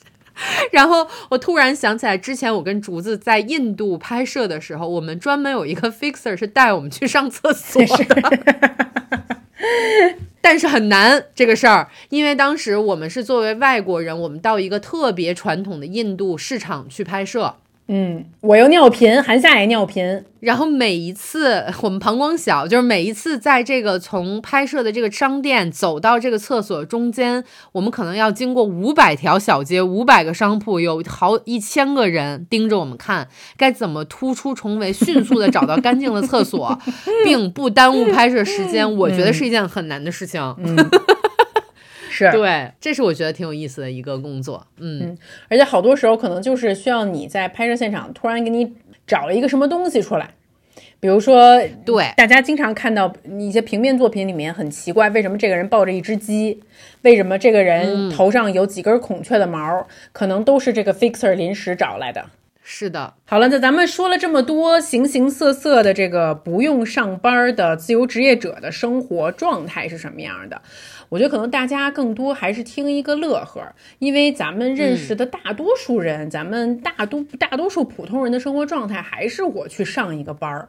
然后我突然想起来，之前我跟竹子在印度拍摄的时候，我们专门有一个 fixer 是带我们去上厕所的。但是很难这个事儿，因为当时我们是作为外国人，我们到一个特别传统的印度市场去拍摄。嗯，我又尿频，韩夏也尿频。然后每一次我们膀胱小，就是每一次在这个从拍摄的这个商店走到这个厕所中间，我们可能要经过五百条小街、五百个商铺，有好一千个人盯着我们看，该怎么突出重围，迅速的找到干净的厕所，并不耽误拍摄时间。我觉得是一件很难的事情。是对，这是我觉得挺有意思的一个工作，嗯，而且好多时候可能就是需要你在拍摄现场突然给你找了一个什么东西出来，比如说，对，大家经常看到一些平面作品里面很奇怪，为什么这个人抱着一只鸡，为什么这个人头上有几根孔雀的毛，可能都是这个 fixer 临时找来的。是的，好了，那咱们说了这么多形形色色的这个不用上班的自由职业者的生活状态是什么样的？我觉得可能大家更多还是听一个乐呵，因为咱们认识的大多数人，咱们大多大多数普通人的生活状态还是我去上一个班儿。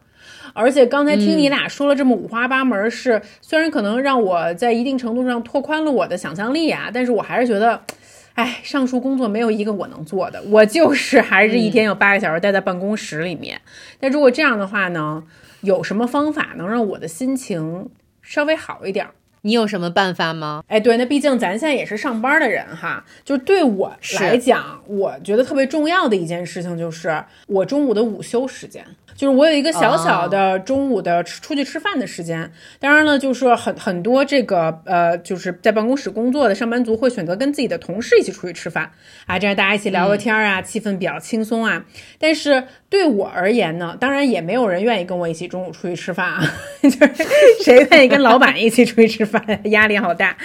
而且刚才听你俩说了这么五花八门，是虽然可能让我在一定程度上拓宽了我的想象力啊，但是我还是觉得。哎，上述工作没有一个我能做的，我就是还是一天有八个小时待在办公室里面。但如果这样的话呢，有什么方法能让我的心情稍微好一点？你有什么办法吗？哎，对，那毕竟咱现在也是上班的人哈，就对我来讲，我觉得特别重要的一件事情就是我中午的午休时间。就是我有一个小小的中午的吃出去吃饭的时间，当然了，就是很很多这个呃，就是在办公室工作的上班族会选择跟自己的同事一起出去吃饭啊，这样大家一起聊个天啊，气氛比较轻松啊。但是对我而言呢，当然也没有人愿意跟我一起中午出去吃饭啊，就是谁愿意跟老板一起出去吃饭，压力好大。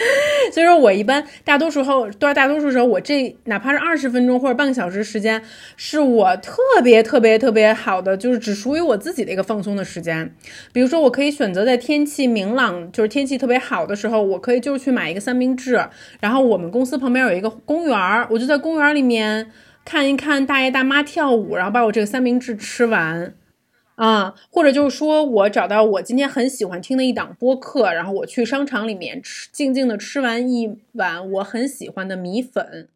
所以说我一般大多数后，都大多数时候，我这哪怕是二十分钟或者半个小时时间，是我特别特别特别好的，就是只属于我自己的一个放松的时间。比如说，我可以选择在天气明朗，就是天气特别好的时候，我可以就是去买一个三明治，然后我们公司旁边有一个公园，我就在公园里面看一看大爷大妈跳舞，然后把我这个三明治吃完。啊，或者就是说我找到我今天很喜欢听的一档播客，然后我去商场里面吃，静静的吃完一碗我很喜欢的米粉。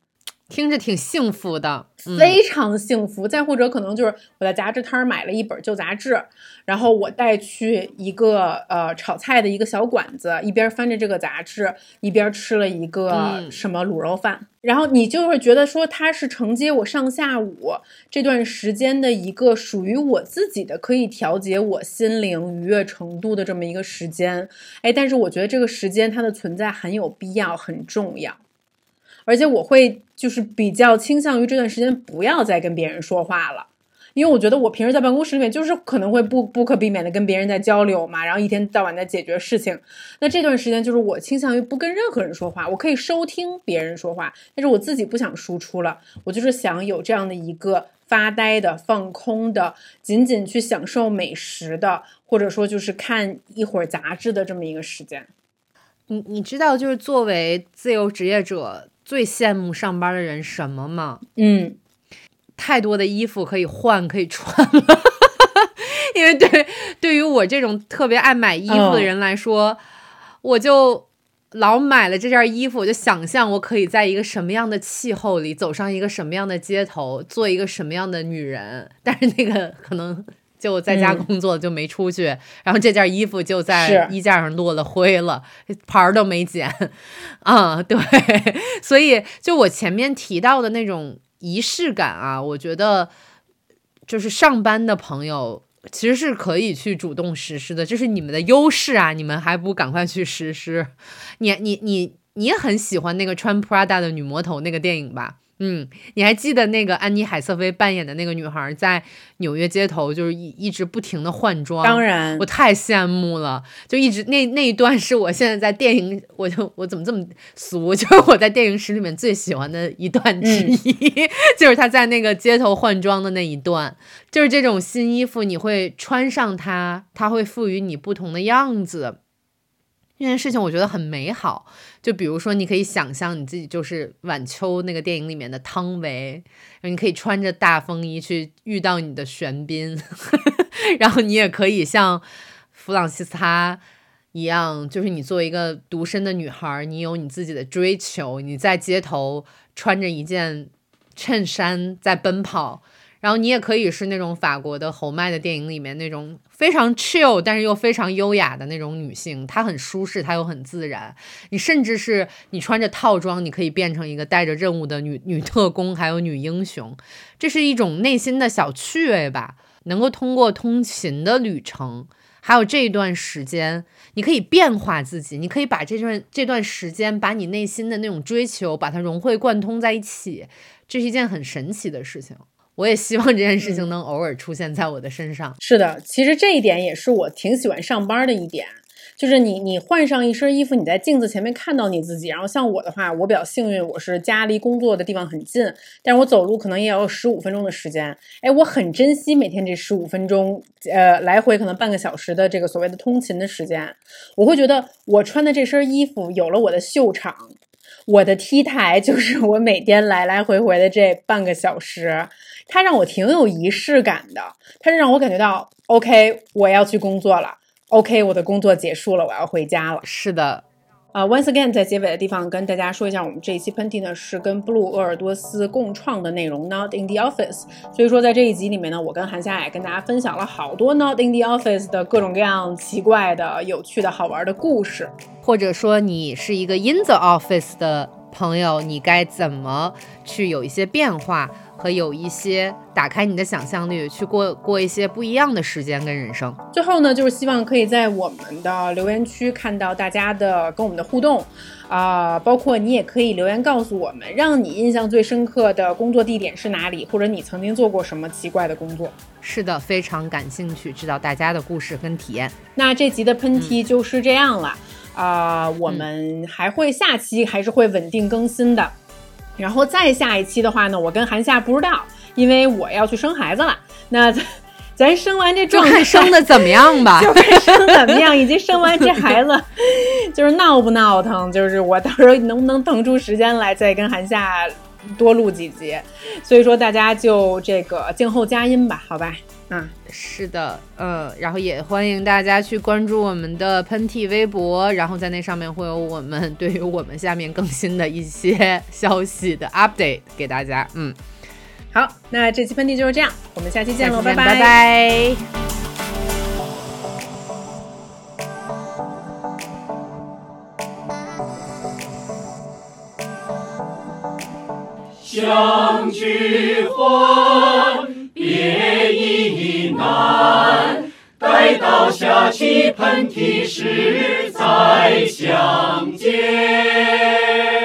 听着挺幸福的，非常幸福。再或者可能就是我在杂志摊儿买了一本旧杂志，然后我带去一个呃炒菜的一个小馆子，一边翻着这个杂志，一边吃了一个什么卤肉饭。然后你就会觉得说，它是承接我上下午这段时间的一个属于我自己的可以调节我心灵愉悦程度的这么一个时间。哎，但是我觉得这个时间它的存在很有必要，很重要。而且我会就是比较倾向于这段时间不要再跟别人说话了，因为我觉得我平时在办公室里面就是可能会不不可避免的跟别人在交流嘛，然后一天到晚在解决事情。那这段时间就是我倾向于不跟任何人说话，我可以收听别人说话，但是我自己不想输出了。我就是想有这样的一个发呆的、放空的、仅仅去享受美食的，或者说就是看一会儿杂志的这么一个时间。你你知道，就是作为自由职业者。最羡慕上班的人什么吗？嗯，太多的衣服可以换可以穿了，因为对对于我这种特别爱买衣服的人来说，我就老买了这件衣服，我就想象我可以在一个什么样的气候里走上一个什么样的街头，做一个什么样的女人，但是那个可能。就在家工作就没出去，然后这件衣服就在衣架上落了灰了，牌儿都没剪，啊，对，所以就我前面提到的那种仪式感啊，我觉得就是上班的朋友其实是可以去主动实施的，这是你们的优势啊，你们还不赶快去实施？你你你你也很喜欢那个穿 Prada 的女魔头那个电影吧？嗯，你还记得那个安妮海瑟薇扮演的那个女孩在纽约街头，就是一一直不停的换装。当然，我太羡慕了，就一直那那一段是我现在在电影，我就我怎么这么俗？就是我在电影史里面最喜欢的一段之一，就是她在那个街头换装的那一段，就是这种新衣服，你会穿上它，它会赋予你不同的样子。这件事情我觉得很美好，就比如说，你可以想象你自己就是晚秋那个电影里面的汤唯，你可以穿着大风衣去遇到你的玄彬，然后你也可以像弗朗西斯卡一样，就是你作为一个独身的女孩，你有你自己的追求，你在街头穿着一件衬衫在奔跑。然后你也可以是那种法国的侯麦的电影里面那种非常 chill，但是又非常优雅的那种女性，她很舒适，她又很自然。你甚至是你穿着套装，你可以变成一个带着任务的女 女特工，还有女英雄。这是一种内心的小趣味吧？能够通过通勤的旅程，还有这一段时间，你可以变化自己，你可以把这段这段时间，把你内心的那种追求，把它融会贯通在一起，这是一件很神奇的事情。我也希望这件事情能偶尔出现在我的身上。是的，其实这一点也是我挺喜欢上班的一点，就是你你换上一身衣服，你在镜子前面看到你自己。然后像我的话，我比较幸运，我是家离工作的地方很近，但是我走路可能也要十五分钟的时间。哎，我很珍惜每天这十五分钟，呃，来回可能半个小时的这个所谓的通勤的时间。我会觉得我穿的这身衣服有了我的秀场，我的 T 台就是我每天来来回回的这半个小时。它让我挺有仪式感的，它是让我感觉到，OK，我要去工作了，OK，我的工作结束了，我要回家了。是的，啊，Once again，在结尾的地方跟大家说一下，我们这一期喷嚏呢是跟 Blue 鄂尔多斯共创的内容，Not in the Office。所以说在这一集里面呢，我跟韩夏也跟大家分享了好多 Not in the Office 的各种各样奇怪的、有趣的好玩的故事，或者说你是一个 In the Office 的朋友，你该怎么去有一些变化？和有一些打开你的想象力，去过过一些不一样的时间跟人生。最后呢，就是希望可以在我们的留言区看到大家的跟我们的互动，啊，包括你也可以留言告诉我们，让你印象最深刻的工作地点是哪里，或者你曾经做过什么奇怪的工作。是的，非常感兴趣知道大家的故事跟体验。那这集的喷嚏就是这样了，啊，我们还会下期还是会稳定更新的。然后再下一期的话呢，我跟韩夏不知道，因为我要去生孩子了。那 咱生完这状态生的怎么样吧？就看生怎么样，以及生完这孩子 就是闹不闹腾，就是我到时候能不能腾出时间来再跟韩夏多录几集，所以说大家就这个静候佳音吧，好吧？嗯，是的，嗯，然后也欢迎大家去关注我们的喷嚏微博，然后在那上面会有我们对于我们下面更新的一些消息的 update 给大家。嗯，好，那这期喷嚏就是这样，我们下期见喽，拜拜拜。相聚欢，别亦难。待到下起喷嚏时再相见。